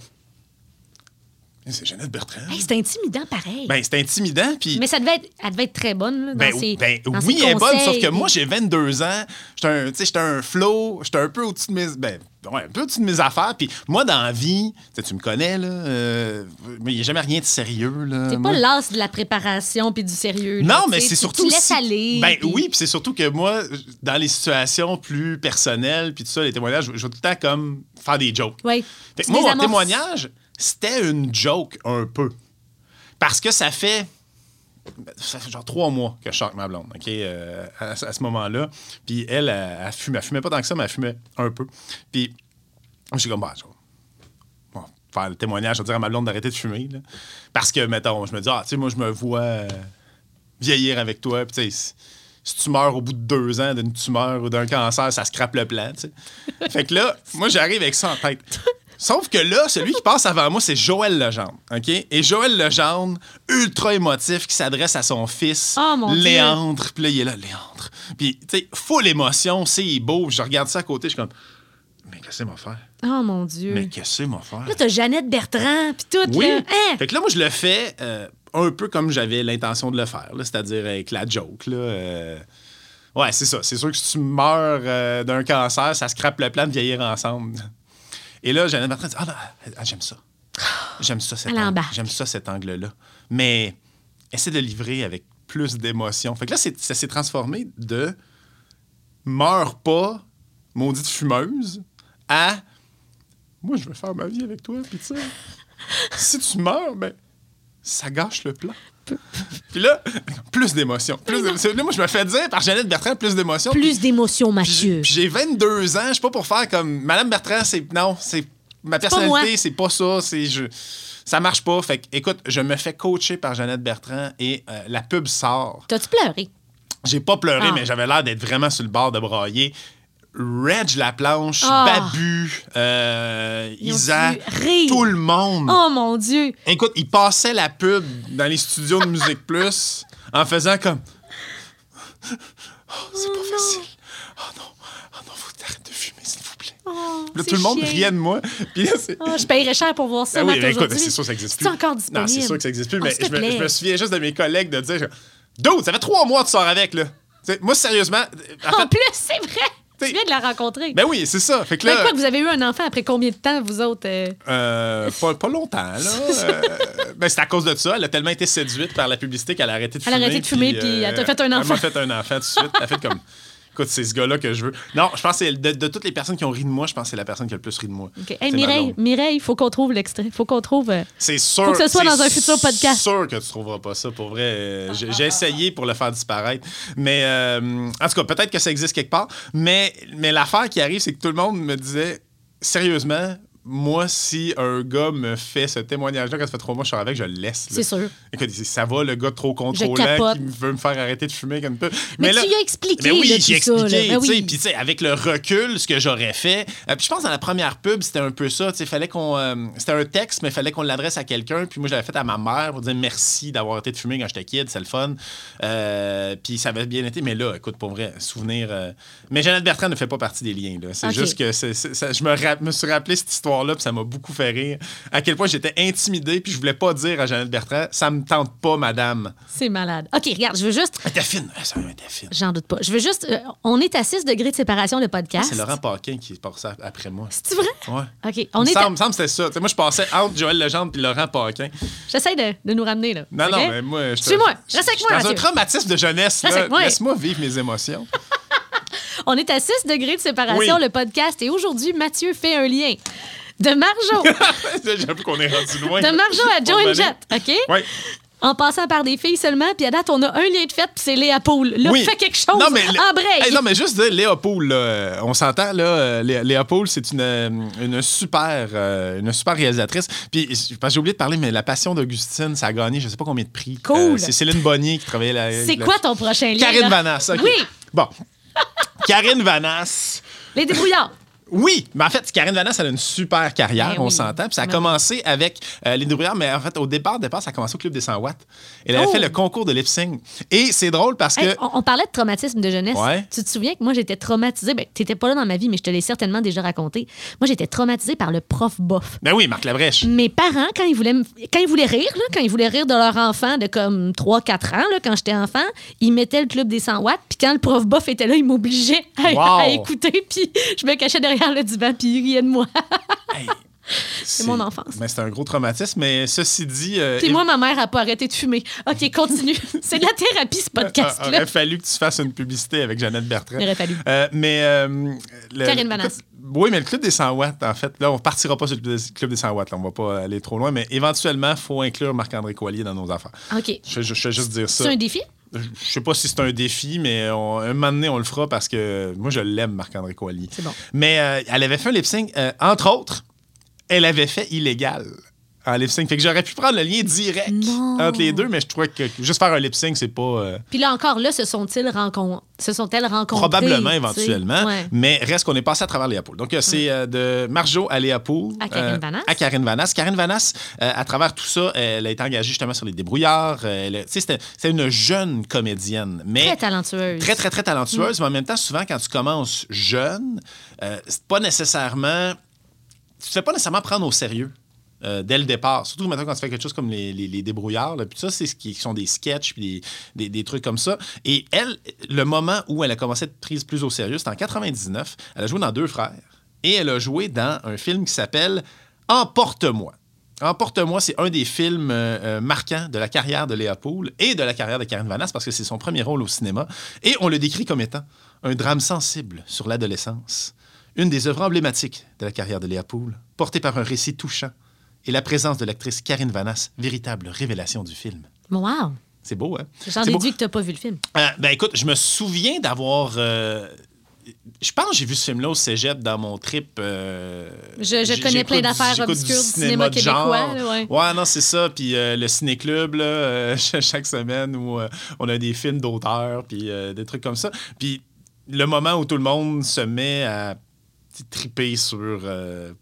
C'est Jeannette Bertrand. Hey, c'est intimidant pareil. Ben, c'est intimidant. Puis, mais ça devait être, elle devait être très bonne là, dans ben, ses, ben, dans oui, ses elle est bonne, sauf que moi, j'ai 22 ans. J'étais un, un flow. J'étais un peu au-dessus de mes. Ben, ouais, un peu au-dessus de mes affaires. Puis, moi, dans la vie, tu me connais, là. euh, mais il n'y a jamais rien de sérieux, là. T'es pas l'as de la préparation puis du sérieux. là, Non, mais c'est surtout. Tu laisses si- aller. Ben oui, puis c'est surtout que moi, dans les situations plus personnelles, puis tout ça, les témoignages, je vais tout le temps comme faire des jokes. Tu moi, mon amorces. témoignage, c'était une joke un peu. Parce que ça fait. Ça fait genre trois mois que je sors avec ma blonde, OK, euh, à, ce moment-là. Puis elle, elle, elle fumait. Elle fumait pas tant que ça, mais elle fumait un peu. Puis je suis comme, bah, bon, faire le témoignage, je vais dire à ma blonde d'arrêter de fumer. Parce que, mettons, je me dis, ah, tu sais, moi, je me vois euh, vieillir avec toi. Puis, tu sais, si- tu meurs au bout de deux ans d'une tumeur ou d'un cancer, ça scrape le plan, fait que là, moi, j'arrive avec ça en tête. Sauf que là, celui qui passe avant moi, c'est Joël Legendre. OK? Et Joël Legendre, ultra émotif, qui s'adresse à son fils, Oh, mon Dieu. Léandre. Puis là, il est là, Léandre. Puis, tu sais, full émotion, c'est beau. Je regarde ça à côté, je suis comme, mais qu'est-ce que c'est, mon frère? Oh mon Dieu. Mais qu'est-ce que c'est, mon frère? Là, t'as Jeannette Bertrand puis tout. Oui. Là. Hein? Fait que là, moi, je le fais euh, un peu comme j'avais l'intention de le faire, c'est-à-dire avec la joke. Là, euh, Ouais, c'est ça. C'est sûr que si tu meurs euh, d'un cancer, ça scrape le plan de vieillir ensemble. Et là, Jeannette Bertrand dit Ah, ben, ah, j'aime ça. J'aime ça, cet angle. J'aime ça, cet angle-là. Mais essaie de livrer avec plus d'émotion. Fait que là, ça s'est transformé de meurs pas, maudite fumeuse, à moi, je veux faire ma vie avec toi, puis tu sais, si tu meurs, ben, ça gâche le plan. Puis là, plus d'émotion. Plus d'émotion. Là, moi, je me fais dire par Jeannette Bertrand plus d'émotion. Plus d'émotions, Puis j'ai- Mathieu. puis j'ai 22 ans, je suis pas pour faire comme Madame Bertrand, c'est non, c'est ma personnalité, c'est pas ça, c'est je ça marche pas. Fait que écoute, je me fais coacher par Jeannette Bertrand et euh, la pub sort. T'as-tu pleuré? J'ai pas pleuré, Ah. mais j'avais l'air d'être vraiment sur le bord de brailler. Reg la planche, Ah. Babu, euh, Isa, tout le monde. Oh mon Dieu! Écoute, ils passaient la pub dans les studios de Musique Plus en faisant comme. Oh, c'est pas facile. Oh non, oh non, faut arrêter de fumer, s'il vous plaît. Oh, Là, tout le monde riait de moi. Puis là. Oh, je payerais cher pour voir ça, Ah oui, ben, écoute, c'est sûr que ça existe plus. C'est encore disponible. Non, c'est sûr que ça existe plus, Oh, mais je me, je me souviens juste de mes collègues de dire Dude, ça fait trois mois que tu sors avec, là. Moi, sérieusement. en En fait, plus, c'est vrai! Tu viens de la rencontrer. ben oui, c'est ça. Fait que Ben là. quoi, vous avez eu un enfant après combien de temps, vous autres? euh? Euh, pas, pas longtemps, là. Euh, ben, c'est à cause de ça. Elle a tellement été séduite par la publicité qu'elle a arrêté de Elle a fumer. arrêté de fumer, puis elle t'a fait un Elle enfant. m'a fait un enfant tout de suite. Elle a fait comme. Écoute, c'est ce gars-là que je veux. Non, je pense que c'est- de, de toutes les personnes qui ont ri de moi, je pense que c'est la personne qui a le plus ri de moi. OK. C'est Hey, Mireille. Mireille, il faut qu'on trouve l'extrait. faut qu'on trouve. euh, C'est sûr. Faut que ce soit c'est dans un futur podcast. sûr que tu trouveras pas ça. Pour vrai, Euh, j'ai j'ai essayé pour le faire disparaître. Mais euh, en tout cas, peut-être que ça existe quelque part. Mais, mais l'affaire qui arrive, c'est que tout le monde me disait sérieusement, moi, si un gars me fait ce témoignage-là, quand ça fait trois mois que je suis avec, je le laisse. là. C'est sûr. Écoute, ça va, le gars trop contrôlant qui veut me faire arrêter de fumer comme peu. Mais, tu lui as expliqué. Mais oui, là, j'ai là. expliqué, Ben tu sais, oui. puis tu sais, avec le recul, ce que j'aurais fait. euh, puis je pense dans la première pub, c'était un peu ça, tu sais, fallait qu'on, euh, c'était un texte, mais il fallait qu'on l'adresse à quelqu'un. Puis moi, je l'avais fait à ma mère pour dire merci d'avoir arrêté de fumer quand j'étais kid, c'est le fun. Euh, puis ça avait bien été, mais là, écoute, pour vrai, souvenir. Mais Jeannette Bertrand ne fait pas partie des liens. Là. C'est juste que ça- je me, me suis rappelé cette histoire-là, puis ça m'a beaucoup fait rire. À quel point j'étais intimidé, puis je voulais pas dire à Jeannette Bertrand, ça me tente pas, madame. C'est malade. OK, regarde, je veux juste. Elle était fine. Ah, Ça elle était fine. J'en doute pas. Je veux juste. euh, on est à 6 degrés de séparation de podcast. C'est Laurent Paquin qui passe ça après moi. C'est vrai? Ouais. OK. On il est à- semble, me semble que c'était ça. Tu sais, moi, je passais entre Joël Legendre et Laurent Paquin. J'essaie de, de nous ramener, là. Non, OK? non, mais moi, je Suis-moi. Reste avec moi, Dans un Mathieu. traumatisme de jeunesse, Reste là, avec moi. laisse-moi vivre mes émotions. On est à 6 degrés de séparation, Oui. le podcast. Et aujourd'hui, Mathieu fait un lien de Marjo. J'avoue qu'on est rendu loin. de Marjo à Joe Bon, and Jet. OK? Oui. En passant par des filles seulement. Puis à date, on a un lien de fête, puis c'est Léa Poule. Là, Oui. fais quelque chose. Non, mais, en. Hey, non, mais juste dire, Léopold, là, euh, on s'entend, là, euh, Lé- Léopold, c'est une, euh, une, super, euh, une super réalisatrice. Puis, j'ai oublié de parler, mais La Passion d'Augustine, ça a gagné je sais pas combien de prix. Cool. Euh, c'est Céline Bonnier qui travaillait là. c'est quoi ton prochain lien? Karine? Vanasse. OK. Oui. Bon. Karine Vanasse. Les débrouillards. Oui, mais en fait, Karine Vanasse, elle a une super carrière, Ben on oui. s'entend. Puis ça a Ben commencé avec euh, les débrouillards, mais en fait, au départ, départ, ça a commencé au Club des 100 watts. Elle avait Oh! fait le concours de lip sync. Et c'est drôle parce que. Hey, on, on parlait de traumatisme de jeunesse. Ouais. Tu te souviens que moi, j'étais traumatisée? Ben, t'étais pas là dans ma vie, mais je te l'ai certainement déjà raconté. Moi, j'étais traumatisée par le prof bof. Ben oui, Marc Labrèche. Mes parents, quand ils voulaient, quand ils voulaient rire, là, quand ils voulaient rire de leur enfant de comme 3-4 ans, là, quand j'étais enfant, ils mettaient le club des 100 watts. Puis quand le prof bof était là, ils m'obligeaient à, Wow. à écouter. Puis je me cachais derrière le divan, puis riaient de moi. Hey, C'est mon enfance. Ben, c'est un gros traumatisme, mais ceci dit. euh, Puis il- moi, ma mère a pas arrêté de fumer. OK, continue. C'est de la thérapie, ce il podcast-là. aurait fallu que tu fasses une publicité avec Jeannette Bertrand. Il aurait fallu. Euh, mais. euh, le- Karine Vanasse. Oui, mais le Club des 100 watts, en fait, là, on partira pas sur le Club des 100 watts, là, on va pas aller trop loin, mais éventuellement, il faut inclure Marc-André Coilier dans nos affaires. OK. Je, je- je vais juste dire ça. C'est un défi? Je sais pas si c'est un défi, mais on- un moment donné, on le fera parce que moi, je l'aime, Marc-André. C'est bon. Mais euh, elle avait fait un lip sync, euh, entre autres, elle avait fait illégal en lip sync. Fait que j'aurais pu prendre le lien direct Non. entre les deux, mais je trouvais que juste faire un lip sync, c'est pas. euh, Puis là encore, là, se sont-ils rencon... se sont-elles rencontrées? Probablement, éventuellement. Ouais. Mais reste qu'on est passé à travers Léopold. Donc, euh, c'est euh, de Marjo à Léopold. À Karine Vanasse. À Karine Vanasse. Karine Vanasse, euh, à travers tout ça, elle a été engagée justement sur les débrouillards. C'était une jeune comédienne. Mais Très talentueuse. très, très, très talentueuse, mais en même temps, souvent, quand tu commences jeune, c'est pas nécessairement. Tu te fais pas nécessairement prendre au sérieux. Euh, dès le départ. Surtout maintenant quand tu fais quelque chose comme les, débrouillards. Puis ça, c'est ce qui sont des sketchs puis des, trucs comme ça. Et elle, le moment où elle a commencé à être prise plus au sérieux, c'était en 99. Elle a joué dans Deux frères. Et elle a joué dans un film qui s'appelle Emporte-moi. Emporte-moi, c'est un des films euh, euh, marquants de la carrière de Léa Poul et de la carrière de Karine Vanasse parce que c'est son premier rôle au cinéma. Et on le décrit comme étant un drame sensible sur l'adolescence. Une des œuvres emblématiques de la carrière de Léa Poul, portée par un récit touchant et la présence de l'actrice Karine Vanasse, véritable révélation du film. Wow. C'est beau, hein? J'en beau. déduis que t'as pas vu le film. Euh, ben écoute, je me souviens d'avoir. euh, je pense que j'ai vu ce film-là au cégep dans mon trip. euh, Je- connais plein du- d'affaires obscures du cinéma québécois, genre. là, ouais. non, c'est ça. Puis le ciné-club, là, chaque semaine où on a des films d'auteurs, puis des trucs comme ça. Puis le moment où tout le monde se met à triper sur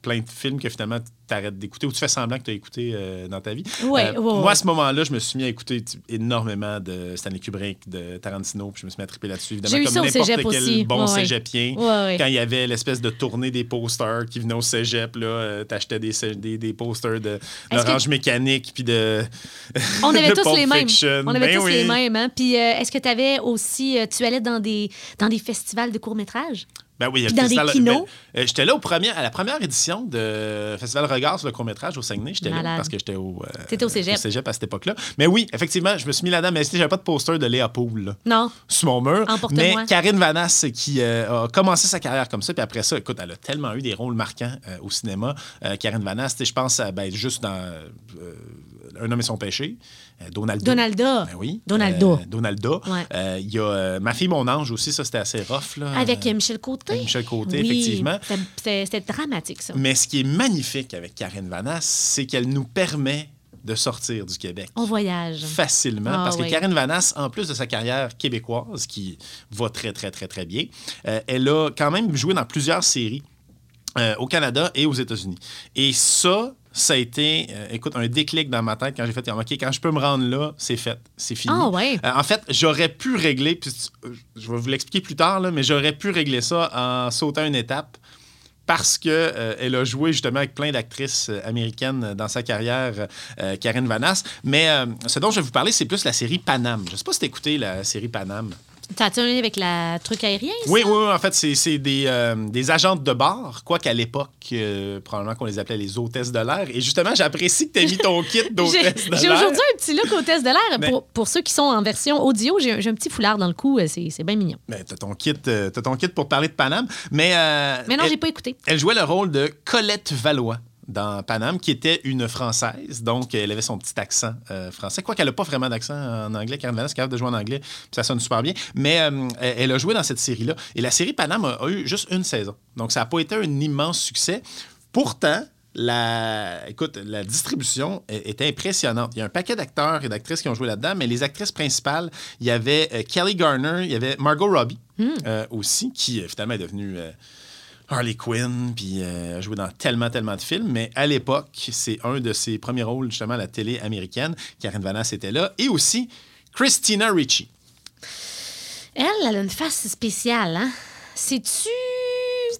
plein de films que finalement t'arrêtes d'écouter ou tu fais semblant que tu as écouté euh, dans ta vie. Ouais, ouais, moi, ouais. à ce moment-là, je me suis mis à écouter énormément de Stanley Kubrick, de Tarantino, puis je me suis mis à triper là-dessus. Évidemment, comme n'importe quel aussi. bon cégepien. Quand il y avait l'espèce de tournée des posters qui venaient au cégep, là, euh, t'achetais des, des, des posters de Est-ce que- Mécanique, puis de. On avait de tous Pulp les mêmes. Fiction. On avait Ben tous oui. les mêmes. Hein? Puis euh, est-ce que tu avais aussi. euh, tu allais dans des, dans des festivals de courts-métrages? Ben oui, Dans des ben, euh, j'étais là au premier, à la première édition de Festival Regard sur le court-métrage au Saguenay. J'étais là parce que j'étais au, euh, au cégep. à cette époque-là. Mais oui, effectivement, je me suis mis là-dedans, mais j'avais pas de poster de Léa Poul Non. sur mon mur. Mais Karine Vanasse, qui euh, a commencé sa carrière comme ça, puis après ça, écoute, elle a tellement eu des rôles marquants euh, au cinéma. Karine Vanasse, je pense ben, juste dans Un homme et son péché, euh, Donaldo. Donalda. Ben oui. Donaldo. Euh, Donaldo. Ouais. Euh, Il y a Ma fille, mon ange aussi, ça, c'était assez rough. Là. Avec Michel Côté. avec Michel Côté, Oui, effectivement. c'était- dramatique, ça. Mais ce qui est magnifique avec Karine Vanasse, c'est qu'elle nous permet de sortir du Québec. On voyage. Facilement, Ah, parce que. Karine Vanasse, en plus de sa carrière québécoise, qui va très, très, très, très bien, euh, elle a quand même joué dans plusieurs séries euh, au Canada et aux États-Unis. Et ça, ça a été, euh, écoute, un déclic dans ma tête quand j'ai fait, OK, quand je peux me rendre là, c'est fait, c'est fini. Ah, ouais. Euh, en fait, j'aurais pu régler, puis euh, je vais vous l'expliquer plus tard, là, mais j'aurais pu régler ça en sautant une étape parce que euh, elle a joué justement avec plein d'actrices américaines dans sa carrière, euh, Karine Vanasse. Mais euh, ce dont je vais vous parler, c'est plus la série Panam. Je sais pas si t'as écouté la série Panam. T'as-tu un avec la truc aérien? ça? Oui, oui, oui, en fait, c'est des, euh, des agentes de bar, quoi qu'à l'époque, euh, probablement qu'on les appelait les hôtesses de l'air. Et justement, j'apprécie que tu aies mis ton kit J'ai d'hôtesse de j'ai l'air. aujourd'hui un petit look hôtesse de l'air. Mais- Pour, pour ceux qui sont en version audio, j'ai un, j'ai petit foulard dans le cou. euh, C'est bien mignon. Ben, t'as ton kit, ton kit pour parler de Panam. Mais, euh, Mais non, j'ai pas écouté. Elle jouait le rôle de Colette Valois dans Paname, qui était une Française. Donc, elle avait son petit accent euh, français. Quoi qu'elle n'a pas vraiment d'accent en anglais. Karen Vanasse est capable de jouer en anglais, puis ça sonne super bien. Mais euh, elle a joué dans cette série-là. Et la série Paname a, a eu juste une saison. Donc, ça n'a pas été un immense succès. Pourtant, la, écoute, la distribution est, est impressionnante. Il y a un paquet d'acteurs et d'actrices qui ont joué là-dedans, mais les actrices principales, il y avait euh, Kelly Garner, il y avait Margot Robbie euh, aussi, qui finalement est devenue euh, Harley Quinn, puis euh, a joué dans tellement, tellement de films. Mais à l'époque, c'est un de ses premiers rôles, justement, à la télé américaine. Karen Vanasse était là. Et aussi Christina Ricci. Elle, elle a une face spéciale, hein? C'est-tu.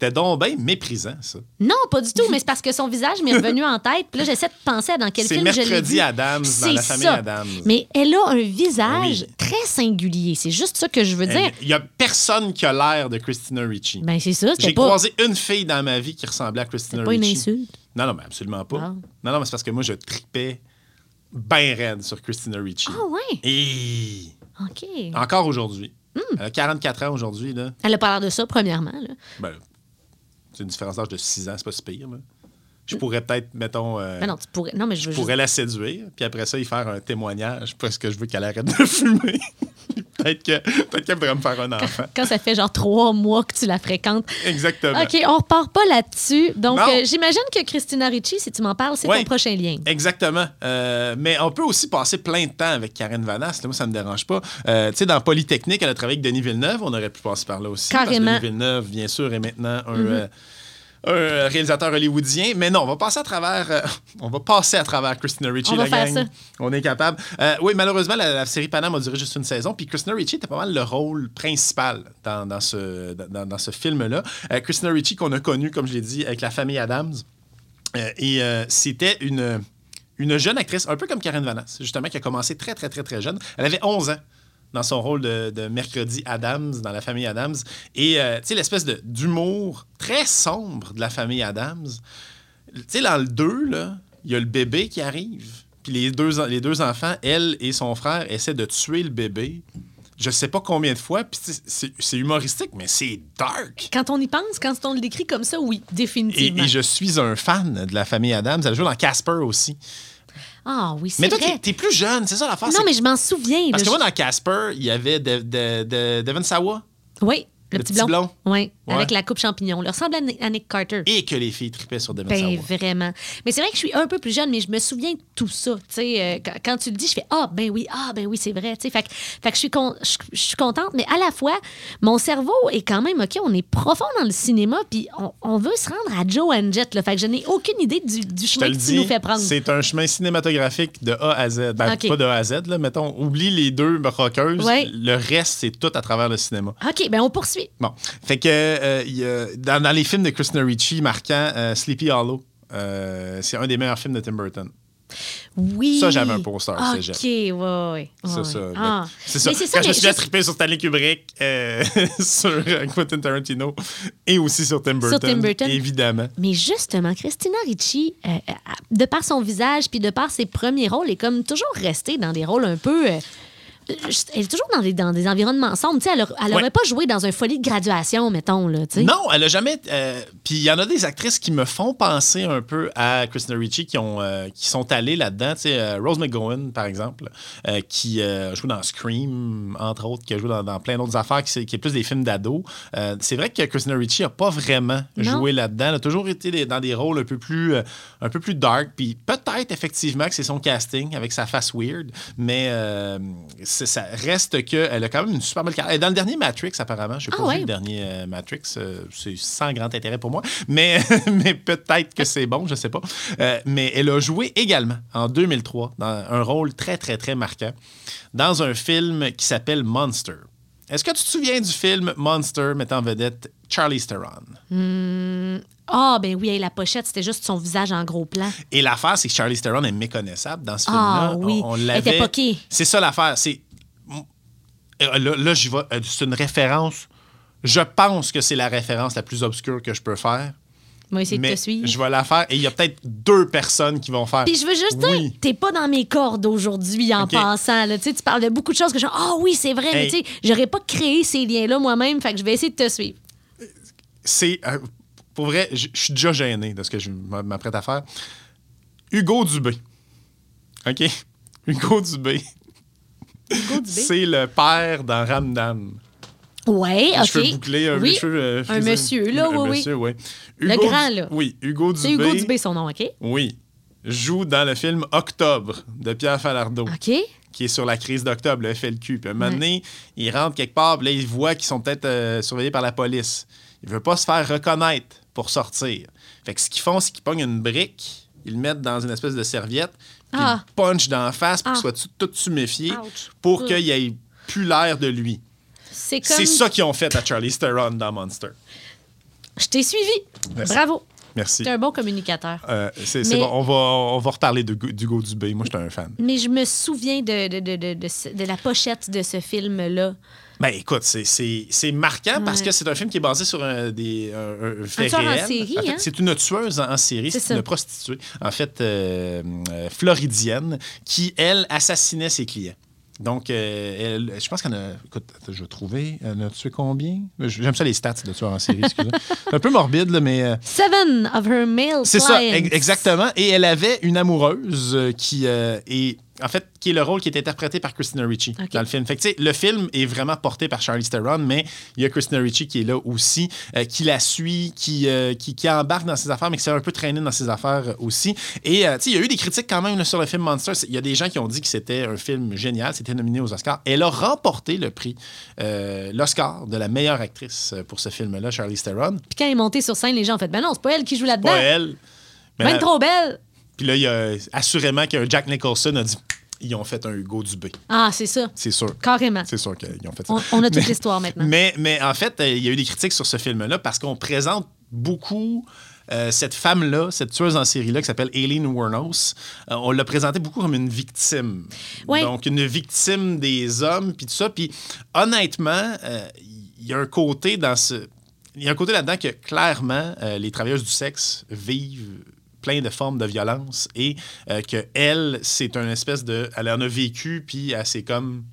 C'était donc bien méprisant, ça. Non, pas du tout, mais c'est parce que son visage m'est revenu en tête. Puis là, j'essaie de penser à dans quel film je l'ai vu. Adams dans la famille ça. Adams. Mais elle a un visage Oui. très singulier. C'est juste ça que je veux dire. Il n'y a personne qui a l'air de Christina Ricci. Ben, c'est ça. J'ai pas, croisé une fille dans ma vie qui ressemblait à Christina c'était pas une Ricci. insulte. Non, non, mais absolument pas. Ah. Non, non, mais c'est parce que moi, je tripais bien raide sur Christina Ricci. Ah, ouais? Et OK. encore aujourd'hui. Hmm. Elle a 44 ans aujourd'hui, là. Elle a pas l'air de ça, premièrement. Là. Ben, c'est une différence d'âge de 6 ans, c'est pas si pire. Je pourrais peut-être, mettons, euh, Ben non, tu pourrais. Non, mais je veux je juste- pourrais la séduire, puis après ça, y faire un témoignage parce que je veux qu'elle arrête de fumer. peut-être que- peut-être qu'elle pourrait me faire un enfant. Quand ça fait genre trois mois que tu la fréquentes. Exactement. OK, on repart pas là-dessus. Donc, euh, j'imagine que Christina Ricci, si tu m'en parles, c'est Ouais. ton prochain lien. Exactement. Euh, mais on peut aussi passer plein de temps avec Karen Vanasse. Moi, ça me dérange pas. Tu sais, dans Polytechnique, elle a travaillé avec Denis Villeneuve. On aurait pu passer par là aussi. Carrément. Parce que Denis Villeneuve, bien sûr, est maintenant un, euh, un réalisateur hollywoodien. Mais non, on va passer à travers, euh, on va passer à travers Christina Ricci, On va la faire gang. ça. On est capable. Euh, oui, malheureusement, la, la série Panam a duré juste une saison. Puis Christina Ricci était pas mal le rôle principal dans, dans ce, dans, dans ce film-là. Euh, Christina Ricci, qu'on a connu, comme je l'ai dit, avec la famille Adams. Euh, et euh, c'était une, une jeune actrice, un peu comme Karen Vanasse, justement, qui a commencé très, très, très, très jeune. Elle avait 11 ans dans son rôle de, de Mercredi Adams, dans la famille Adams. Et, euh, tu sais, l'espèce de- d'humour très sombre de la famille Adams. Tu sais, dans le 2, là, il y a le bébé qui arrive. Puis les deux, les deux enfants, elle et son frère, essaient de tuer le bébé. Je sais pas combien de fois. Puis c'est c'est humoristique, mais c'est dark. Quand on y pense, quand on le décrit comme ça, oui, Et, définitivement. et je suis un fan de la famille Adams. Elle joue dans Casper aussi. Ah oui, c'est Mais toi, vrai. t'es- plus jeune, c'est ça l'affaire. Non, mais je m'en souviens. Parce là, que moi, dans Casper, il y avait de, de, de- Devon Sawa Oui, le, le petit petit blond. blond? Oui, Ouais. avec la coupe champignon. Il ressemble à, Ni- à Nick Carter. et que les filles tripaient sur Devon Ben, vraiment. Mais c'est vrai que je suis un peu plus jeune, mais je me souviens de tout ça. Tu sais, euh, quand, tu le dis, je fais Ah, ben oui, ah, ben oui, c'est vrai. Tu sais, fait, que- fait que je suis, con- je, je suis contente, mais à la fois, mon cerveau est quand même, OK, on est profond dans le cinéma, puis on, on veut se rendre à Joe and Jet. Là, fait que je n'ai aucune idée du, du chemin le que tu dis, nous fais prendre. c'est un chemin cinématographique de A à Z. Ben, Ok. pas de A à Z, là. Mettons, oublie les deux rockeuses. Ouais. Le reste, c'est tout à travers le cinéma. OK, ben on poursuit. Bon. Fait que euh, y a- dans, dans les films de Christina Ricci marquants, euh, Sleepy Hollow, euh, c'est un des meilleurs films de Tim Burton. Oui. Ça, j'avais un poster. OK, ça. Ah. C'est ça. C'est ça, Quand je me suis trippé sur Stanley Kubrick, euh, sur Quentin Tarantino et aussi sur Tim Burton. Tim Burton. Évidemment. Mais justement, Christina Ricci, euh, de par son visage puis de par ses premiers rôles, est comme toujours restée dans des rôles un peu. euh, elle est toujours dans des, dans des environnements sombres. Tu sais, elle n'aurait Ouais. pas joué dans un folie de graduation, mettons. Là. Non, elle a jamais. euh, Puis il y en a des actrices qui me font penser un peu à Christina Ricci qui, ont, euh, qui sont allées là-dedans. Euh, Rose McGowan, par exemple, euh, qui joue dans Scream, entre autres, qui a joué dans, dans plein d'autres affaires, qui, est plus des films d'ados. C'est vrai que Christina Ricci n'a pas vraiment Non. joué là-dedans. Elle a toujours été dans des rôles un peu plus, un peu plus dark. Puis peut-être, effectivement, que c'est son casting avec sa face weird, mais ça reste qu'elle a quand même une super belle carrière. Dans le dernier Matrix, apparemment, je n'ai Ah pas ouais? vu le dernier euh, Matrix. euh, c'est sans grand intérêt pour moi, mais, mais peut-être que c'est bon, je sais pas. Euh, mais elle a joué également en 2003 dans un rôle très, très, très marquant dans un film qui s'appelle Monster. Est-ce que tu te souviens du film Monster mettant en vedette Charlie Theron? Ah, ben oui, la pochette, c'était juste son visage en gros plan. Et l'affaire, c'est que Charlie Theron est méconnaissable dans ce Ah, film-là. oui. On, on Elle l'avait. était poquée. C'est ça l'affaire. C'est Euh, là, là, j'y vais. Euh, C'est une référence. Je pense que c'est la référence la plus obscure que je peux faire. Va essayer de te suivre. je vais la faire et il y a peut-être deux personnes qui vont faire. Puis je veux juste dire, Oui. t'es pas dans mes cordes aujourd'hui en OK. passant. Là. Tu parles de beaucoup de choses que je Ah oui, c'est vrai, mais tu sais, j'aurais pas créé ces liens-là moi-même, fait que je vais essayer de te suivre. C'est. euh, pour vrai, je suis déjà gêné de ce que je m'apprête à faire. Hugo Dubé. OK? Hugo Dubé. C'est le père dans Ramdam. Ouais, OK. cheveux bouclés, un oui. cheveux, euh, un monsieur, là, Un oui, monsieur, oui. Le grand, là. Oui, Hugo Dubé. C'est Hugo Dubé son nom, OK? Oui. Joue dans le film Octobre de Pierre Falardeau, OK. qui est sur la crise d'octobre, le FLQ. Puis un moment donné, il rentre quelque part, puis là, il voit qu'ils sont peut-être euh, surveillés par la police. Il veut pas se faire reconnaître pour sortir. Fait que ce qu'ils font, c'est qu'ils pognent une brique, ils le mettent dans une espèce de serviette, puis Ah. le punchent dans la face pour Ah. qu'il soit tout, Ouch. pour qu'il ait plus l'air de lui. C'est comme. Ça qu'ils ont fait à Charlie Theron dans Monster. Je t'ai suivi. Merci. Bravo. Merci. T'es un bon communicateur. Euh, c'est bon, on va, on va reparler d'Hugo Dubé. Moi, j'étais un fan. Mais je me souviens de, de, de, de la pochette de ce film-là. Ben écoute, c'est- marquant parce que c'est un film qui est basé sur un, des, un, un fait en réel. série, En fait, hein? C'est une tueuse en, en série, C'est une prostituée, en fait, euh, euh, floridienne, qui, elle, assassinait ses clients. Donc, euh, elle, je pense qu'elle a. Écoute, je vais trouver. Elle a tué combien? J'aime ça les stats de tueurs en série, excusez. c'est un peu morbide, là, mais. Seven of her male C'est ça, exactement. Et elle avait une amoureuse qui est. En fait, qui est le rôle qui est interprété par Christina Ricci dans le film. Fait que, le film est vraiment porté par Charlie Theron, mais il y a Christina Ricci qui est là aussi, euh, qui la suit, qui, euh, qui, qui embarque dans ses affaires, mais qui s'est un peu traîné dans ses affaires euh, aussi. Et, il y a eu des critiques quand même là, sur le film Monster. C'est- Il y a des gens qui ont dit que c'était un film génial, c'était nominé aux Oscars. Elle a remporté le prix, l'Oscar de la meilleure actrice pour ce film-là, Charlie Theron. Puis quand elle est montée sur scène, les gens ont fait Ben non, c'est pas elle qui joue là-dedans. Pas elle. mais Même la- trop belle. Puis là, il y a assurément qu'un Jack Nicholson a dit ils ont fait un Hugo Dubé. Ah, c'est ça. C'est sûr. Carrément. C'est sûr qu'ils ont fait ça. On, on a toute l'histoire maintenant. Mais, mais en fait, euh, il y a eu des critiques sur ce film-là parce qu'on présente beaucoup euh, cette femme-là, cette tueuse en série-là qui s'appelle Aileen Wuornos. Euh, on l'a présentée beaucoup comme une victime. Ouais. Donc, une victime des hommes, puis tout ça. Puis honnêtement, euh, il y a un côté dans ce... Il y a un côté là-dedans que clairement, les travailleuses du sexe vivent plein de formes de violence et euh, que elle, c'est une espèce de... Elle en a vécu, puis elle s'est comme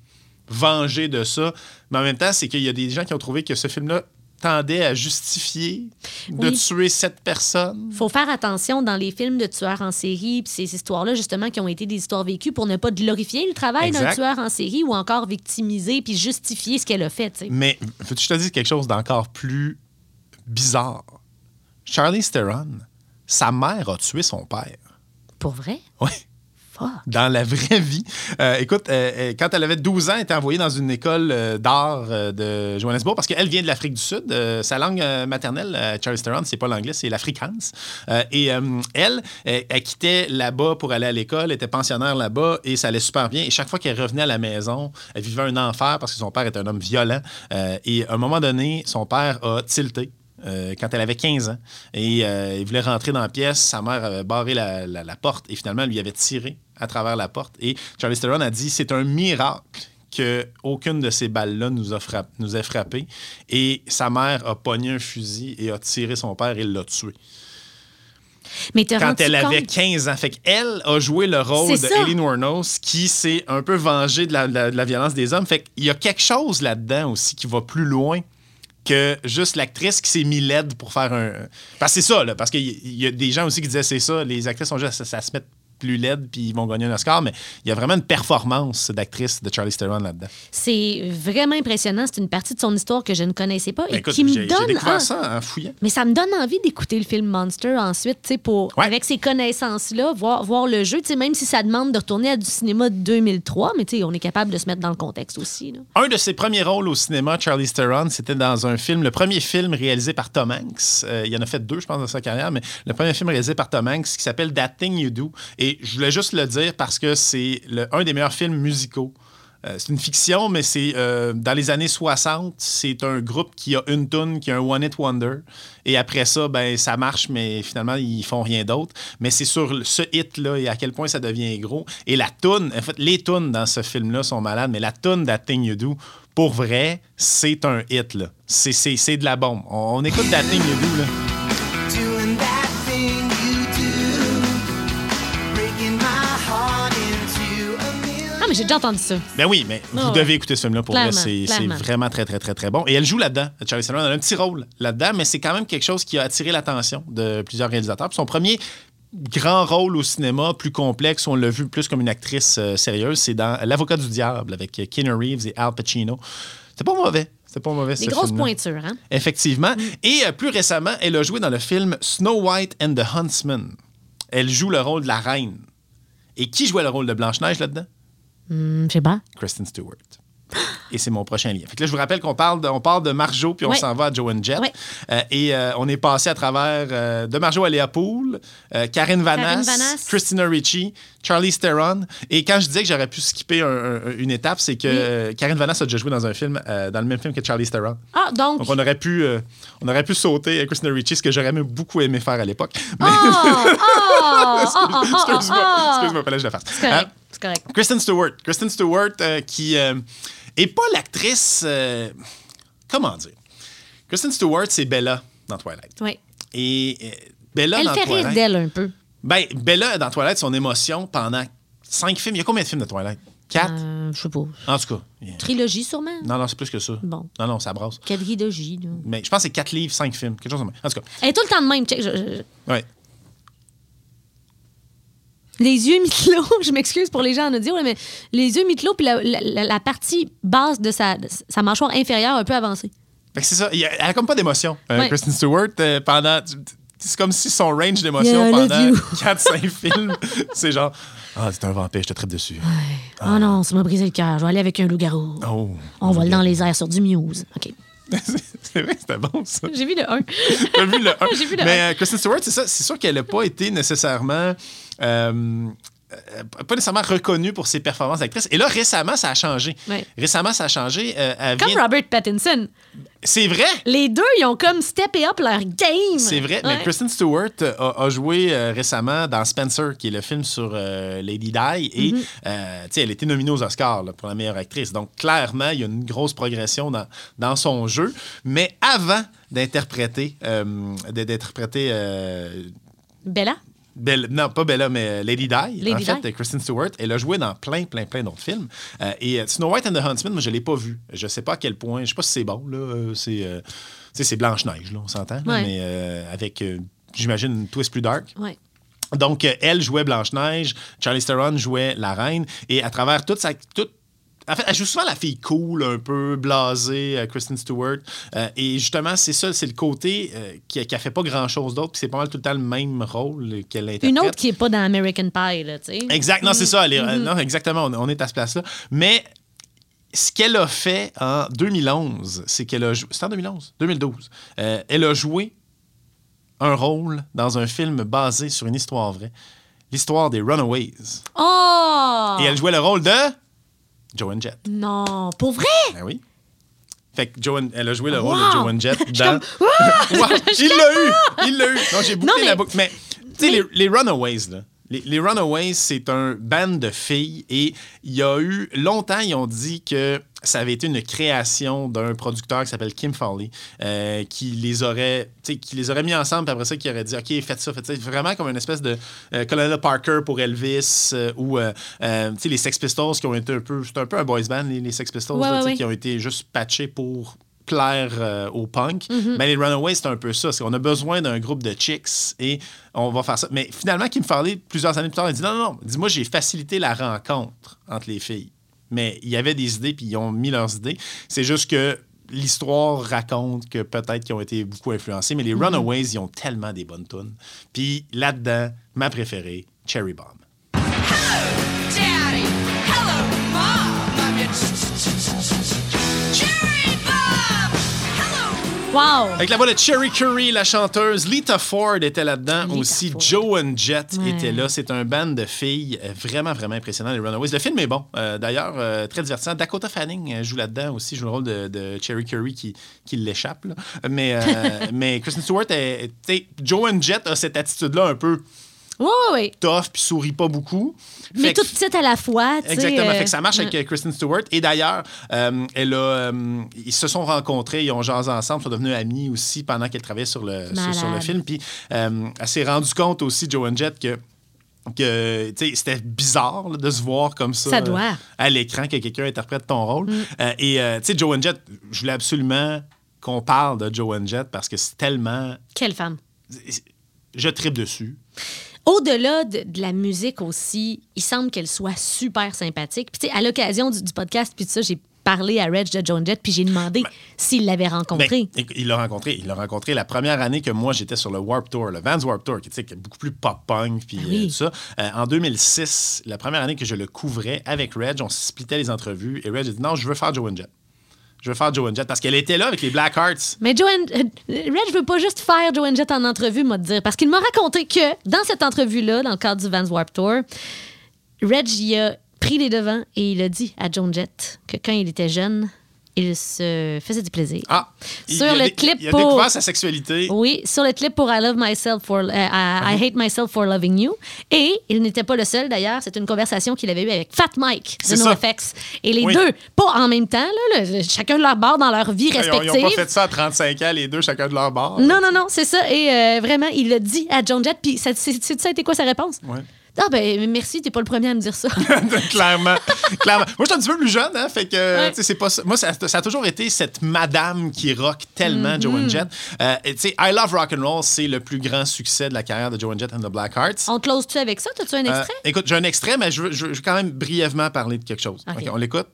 vengée de ça. Mais en même temps, c'est qu'il y a des gens qui ont trouvé que ce film-là tendait à justifier de Oui. tuer cette personne. faut faire attention dans les films de tueurs en série, puis ces histoires-là, justement, qui ont été des histoires vécues pour ne pas glorifier le travail d'un tueur en série ou encore victimiser puis justifier ce qu'elle a fait. tu sais. Mais veux-tu que je te dise quelque chose d'encore plus bizarre? Charlie Theron, sa mère a tué son père. Pour vrai? Oui. Fuck. Dans la vraie vie. Euh, écoute, euh, euh, quand elle avait 12 ans, elle était envoyée dans une école euh, d'art de Johannesburg parce qu'elle vient de l'Afrique du Sud. Sa langue maternelle, Charlie Theron, c'est pas l'anglais, c'est l'afrikaans. Et elle, elle, elle quittait là-bas pour aller à l'école, était pensionnaire là-bas et ça allait super bien. Et chaque fois qu'elle revenait à la maison, elle vivait un enfer parce que son père était un homme violent. Et à un moment donné, son père a tilté euh, quand elle avait 15 ans. Et euh, il voulait rentrer dans la pièce. Sa mère avait barré la, la- la porte et finalement, elle lui avait tiré à travers la porte. Et Charlie Theron a dit c'est un miracle que aucune de ces balles-là nous, a nous frappé. Et sa mère a pogné un fusil et a tiré son père et l'a tué. Mais Quand elle avait compte- 15 ans. Fait qu'elle a joué le rôle de Wuornos qui s'est un peu vengée de la, de la- de la violence des hommes. Fait qu'il y a quelque chose là-dedans aussi qui va plus loin que juste l'actrice qui s'est mis laide pour faire un. Parce que c'est ça, là. Parce qu'il y, a des gens aussi qui disaient c'est ça, les actrices sont juste ça, ça se met plus laide puis ils vont gagner un Oscar, mais il y a vraiment une performance d'actrice de Charlie Theron là-dedans. C'est vraiment impressionnant. C'est une partie de son histoire que je ne connaissais pas et Ben, Écoute, qui me donne. ah, ça en fouillant. Mais ça me donne envie d'écouter le film Monster ensuite, tu sais, pour Ouais. avec ces connaissances-là, voir, voir le jeu, tu sais, même si ça demande de retourner à du cinéma de 2003, mais tu sais, on est capable de se mettre dans le contexte aussi. là. Un de ses premiers rôles au cinéma, Charlie Theron, c'était dans un film, le premier film réalisé par Tom Hanks. Euh, il en a fait deux, je pense, dans sa carrière, mais le premier film réalisé par Tom Hanks qui s'appelle That Thing You Do. Et je voulais juste le dire parce que c'est un des meilleurs films musicaux. Euh, c'est une fiction, mais c'est euh, dans les années 60, c'est un groupe qui a une tune, qui a un One Hit Wonder. Et après ça, ben ça marche, mais finalement, ils font rien d'autre. Mais c'est sur ce hit-là et à quel point ça devient gros. Et la tune, en fait, les tunes dans ce film-là sont malades, mais la tune That Thing You Do, pour vrai, c'est un hit. C'est, de la bombe. On, écoute That Thing You Do, là. Mais j'ai déjà entendu ça. Ben oui, mais vous Ah ouais. devez écouter ce film-là pour Clairement, vrai. C'est, c'est vraiment très, très, très, très bon. Et elle joue là-dedans. Charlie Theron a un petit rôle là-dedans, mais c'est quand même quelque chose qui a attiré l'attention de plusieurs réalisateurs. Puis son premier grand rôle au cinéma, plus complexe, on l'a vu plus comme une actrice euh, sérieuse, c'est dans L'Avocat du diable avec Keanu Reeves et Al Pacino. C'était pas mauvais. C'était pas mauvais, Des ce grosses pointures, hein? Effectivement. Et euh, plus récemment, elle a joué dans le film Snow White and the Huntsman. Elle joue le rôle de la reine. Et qui jouait le rôle de Blanche-Neige là-dedans? Hum, je sais pas. Kristen Stewart. Et c'est mon prochain lien. Fait que là, je vous rappelle qu'on parle de, on parle de Marjo, puis on Ouais. s'en va à Joe and Jett. Ouais. Euh, et euh, on est passé à travers euh, de Marjo à Léa Poole, euh, Karen Vanas. Christina Ricci, Charlie Theron. Et quand je disais que j'aurais pu skipper un- un- une étape, c'est que Oui. Karen Vanas a déjà joué dans un film, dans le même film que Charlie Theron. Ah, donc. Donc, on aurait pu, on aurait pu sauter à Christina Ricci, ce que j'aurais même beaucoup aimé faire à l'époque. Mais Ah! Ah! Ah! Ah! Ah! excuse-moi, Ah! excuse-moi, fallait que je fasse. C'est correct. Euh. Kristen Stewart. Kristen Stewart, euh, qui euh, est pas l'actrice. euh, comment dire? Kristen Stewart, c'est Bella dans Twilight. Oui. Et euh, Bella Elle dans fait rire d'elle un peu. Ben, Bella dans Twilight, son émotion pendant cinq films. Il y a combien de films de Twilight? Quatre? Euh, je sais pas. En tout cas. Trilogie, sûrement? Non, non, c'est plus que ça. Bon. Non, non, ça brasse. Quadrilogie. Mais je pense que c'est quatre livres, cinq films. Quelque chose comme ça. En tout cas, Elle est tout le temps de même. Check, je- je- ouais. Les yeux mi-clos, je m'excuse pour les gens en audio, mais les yeux mi-clos, puis la, la- la- la partie basse de sa, de sa mâchoire inférieure un peu avancée. Fait que c'est ça. Il y a- elle a comme pas d'émotion. euh, Ouais. Kristen Stewart, euh, pendant. C'est comme si son range d'émotion pendant you. 4-5 films, c'est genre Ah, c'est un vampire, je te traite dessus. Oh non, ça m'a brisé le cœur. Je vais aller avec un loup-garou. Oh. On vole dans les airs sur du Muse. OK. c'est vrai, c'était bon ça. J'ai vu le 1. T'as vu le 1. J'ai vu le Mais euh, Kristen Stewart, c'est ça. C'est sûr qu'elle n'a pas été nécessairement. Euh, euh, pas nécessairement reconnue pour ses performances d'actrice. Et là, récemment, ça a changé. Récemment, ça a changé. Euh, Comme vient- Robert Pattinson. C'est vrai! Les deux, ils ont comme steppé up leur game. C'est vrai, mais. Kristen Stewart euh, a, a joué euh, récemment dans Spencer, qui est le film sur euh, Lady Di, et tu sais, elle était nominée aux Oscars là, pour la meilleure actrice. Donc, clairement, il y a une grosse progression dans, dans son jeu. Mais avant d'interpréter, d'interpréter Bella? Non, pas Bella, mais euh, Lady Di. Lady en fait, Di. euh, Kristen Stewart, elle a joué dans plein, plein, plein d'autres films. Euh, et euh, Snow White and the Huntsman, moi, je ne l'ai pas vu. Je ne sais pas à quel point. Je ne sais pas si c'est bon. là. C'est euh, c'est Blanche-Neige, là, on s'entend. Ouais. Mais euh, avec, j'imagine, une twist plus dark. Ouais. Donc, elle jouait Blanche-Neige, Charlie Theron jouait la reine, et à travers toute sa. toute- en fait, elle joue souvent la fille cool, un peu blasée, euh, Kristen Stewart. Euh, et justement, c'est ça, c'est le côté euh, qui, a fait pas grand-chose d'autre, puis c'est pas mal tout le temps le même rôle qu'elle interprète. Une autre qui est pas dans American Pie, là, tu sais. Exact, non, c'est ça. elle est- Mm-hmm. non, exactement, on, on est à ce place-là. Mais ce qu'elle a fait en 2011, c'est qu'elle a joué. C'est en 2011, 2012. Euh, elle a joué un rôle dans un film basé sur une histoire vraie. L'histoire des Runaways. Oh! Et elle jouait le rôle de Joan Jett. Non, pour vrai? Ben oui. Fait que Joan, elle a joué le Wow! rôle de Joan Jett dans. comme, Wow! Il l'a eu! Il l'a eu! Non, j'ai bouclé mais- la boucle. Mais, tu sais, Mais- les, les Runaways, là. Les, les Runaways, c'est un band de filles et il y a eu. Longtemps, ils ont dit que ça avait été une création d'un producteur qui s'appelle Kim Farley, euh, qui les aurait, qui les aurait mis ensemble, puis après ça, qui aurait dit, OK, faites ça, faites ça. Vraiment comme une espèce de euh, Colonel Parker pour Elvis euh, ou, euh, euh, les Sex Pistols qui ont été un peu, c'est un peu un boys band, les, les Sex Pistols, Ouais, là, ouais, qui ont été juste patchés pour plaire euh, au punk. Mais les Runaways, c'est un peu ça. Qu'on a besoin d'un groupe de chicks et on va faire ça. Mais finalement, Kim Farley, plusieurs années plus tard, il dit non, non, non, dis-moi, j'ai facilité la rencontre entre les filles. Mais il y avait des idées, puis ils ont mis leurs idées. C'est juste que l'histoire raconte que peut-être qu'ils ont été beaucoup influencés, mais les Runaways, ils ont tellement des bonnes tunes. Puis là-dedans, ma préférée, Cherry Bomb. Daddy, hello, Mom. Wow! Avec la voix de Cherry Curry, la chanteuse, Lita Ford était là-dedans Lita aussi. Ford. Joan Jett Ouais. était là. C'est un band de filles euh, vraiment, vraiment impressionnant, les Runaways. Le film est bon. Euh, D'ailleurs, euh, très divertissant. Dakota Fanning joue là-dedans aussi, joue le rôle de, de Cherry Curry qui, qui l'échappe. là. Mais, euh, mais Kristen Stewart, est, tu sais, Joan Jett a cette attitude-là un peu Oui, oui, tough puis sourit pas beaucoup. Mais Fait que- toute petite à la fois. tu sais, Exactement. euh, Fait que ça marche avec euh, Kristen Stewart. Et d'ailleurs, euh, elle a, euh, ils se sont rencontrés, ils ont jasé ensemble, ils sont devenus amis aussi pendant qu'elle travaillait sur le, sur, sur le film. Puis elle s'est rendue compte aussi, Joan Jett, que c'était bizarre là, de se voir comme ça, Ça doit. Mm. à l'écran que quelqu'un interprète ton rôle. Euh, et tu sais, Joan Jett, je voulais absolument qu'on parle de Joan Jett parce que c'est tellement. Quelle femme. Je tripe dessus. Au-delà de, de la musique aussi, il semble qu'elle soit super sympathique. Puis, tu sais, à l'occasion du, du podcast, puis tout ça, j'ai parlé à Reg de Joan Jett, puis j'ai demandé s'il l'avait rencontré. Ben, il l'a rencontré. Il l'a rencontré la première année que moi j'étais sur le Warp Tour, le Vans Warp Tour, qui, qui est beaucoup plus pop punk puis oui. euh, tout ça. Euh, en 2006, la première année que je le couvrais avec Reg, on splittait les entrevues et Reg a dit non, je veux faire Joan Jett. Je veux faire Joan Jett parce qu'elle était là avec les Black Hearts. Mais Joanne, euh, Reg veut pas juste faire Joan Jett en entrevue, m'a dire, parce qu'il m'a raconté que dans cette entrevue-là, dans le cadre du Vans Warp Tour, Reg y a pris les devants et il a dit à Joan Jett que quand il était jeune, il se faisait du plaisir. Ah, Sur le clip il a pour- découvert sa sexualité. Oui, sur le clip pour I Love Myself for euh, I, I Hate Myself for Loving You. Et il n'était pas le seul d'ailleurs, c'est une conversation qu'il avait eue avec Fat Mike de. NoFX. Et les Oui. deux, pas en même temps, là, chacun de leur bord dans leur vie respective. Ils n'ont pas fait ça à 35 ans, les deux, chacun de leur bord. Non, non, non, c'est ça. Et euh, vraiment, il l'a dit à John Jett. Puis, ça, ça a été quoi sa réponse? Ouais. Ah, ben, merci, t'es pas le premier à me dire ça. clairement, clairement. Moi, je suis un petit peu plus jeune, hein, fait que, Ouais. tu c'est pas ça. Moi, ça, ça a toujours été cette madame qui rock tellement, Mm-hmm. Joan Jett. Euh, tu sais, I Love Rock and Roll, c'est le plus grand succès de la carrière de Joan Jett and the Blackhearts. On close-tu avec ça? T'as-tu un Euh, extrait? écoute, j'ai un extrait, mais je veux, je veux- quand même brièvement parler de quelque chose. OK, on l'écoute?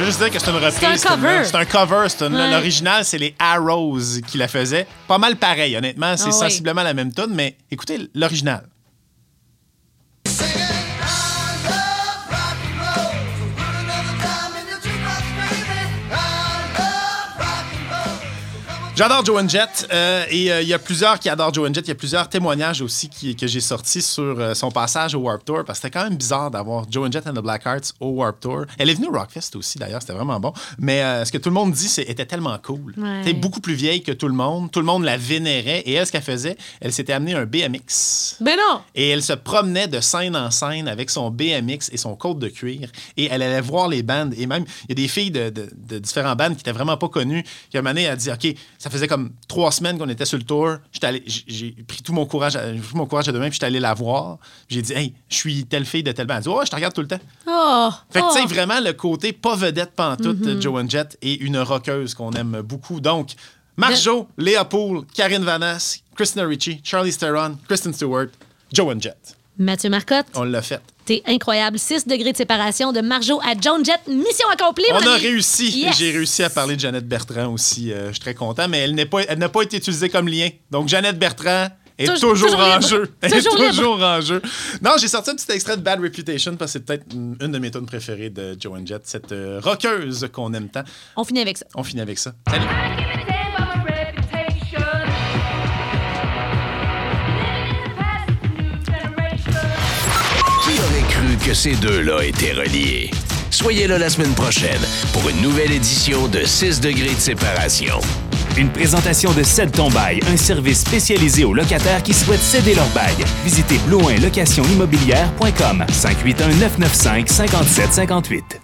Je veux juste dire que c'est une reprise. C'est un cover. C'est un cover. Ouais. L'original, c'est les Arrows qui la faisaient. Pas mal pareil, honnêtement. C'est Ah oui. sensiblement la même tune, mais écoutez l'original. J'adore Joan Jett euh, et euh, il y a plusieurs qui adorent Joan Jett. Il y a plusieurs témoignages aussi qui- que j'ai sortis sur euh, son passage au Warp Tour parce que c'était quand même bizarre d'avoir Joan Jett and the Blackhearts au Warp Tour. Elle est venue au Rockfest aussi d'ailleurs, c'était vraiment bon. Mais ce que tout le monde dit, c'est était tellement cool. Ouais. Elle était beaucoup plus vieille que tout le monde. Tout le monde la vénérait et elle, ce qu'elle faisait, elle s'était amenée un BMX. Ben non! Et elle se promenait de scène en scène avec son BMX et son côte de cuir. Et elle allait voir les bandes. Et même, il y a des filles de, de- de différents bandes qui étaient vraiment pas connues. Qui, à un moment donné, a dit OK, ça faisait comme trois semaines qu'on était sur le tour. J'ai pris tout mon courage, à- j'ai pris mon courage à deux mains, puis j'étais allé la voir. J'ai dit Hey, je suis telle fille de telle bande. Elle dit Oh, je te regarde tout le temps. Oh! Fait que, tu sais, oh. vraiment, le côté pas vedette pantoute Mm-hmm. de Joan Jett et une rockeuse qu'on aime beaucoup. Donc, Marjo, Léa Poole, Karine Vanas, Christina Ricci, Charlie Theron, Kristen Stewart, Joan Jett. Mathieu Marcotte, On l'a fait. Incroyable. 6 degrés de séparation de Marjo à John Jett. Mission accomplie, On a réussi. Yes. J'ai réussi à parler de Jeannette Bertrand aussi. euh, je suis très content, mais elle n'est pas, elle n'a pas été utilisée comme lien. Donc, Jeannette Bertrand est Toujours- toujours, toujours en libre. jeu. Elle Toujours est libre. toujours en jeu. Non, j'ai sorti un petit extrait de Bad Reputation parce que c'est peut-être une une de mes tunes préférées de Joan Jett, cette euh, rockeuse qu'on aime tant. On finit avec ça. On finit avec ça. Salut. Ces deux-là étaient reliés. Soyez là la semaine prochaine pour une nouvelle édition de 6 degrés de séparation. Une présentation de Cède ton bail, un service spécialisé aux locataires qui souhaitent céder leur bail. Visitez blouinlocationimmobilière.com 581 995 5758.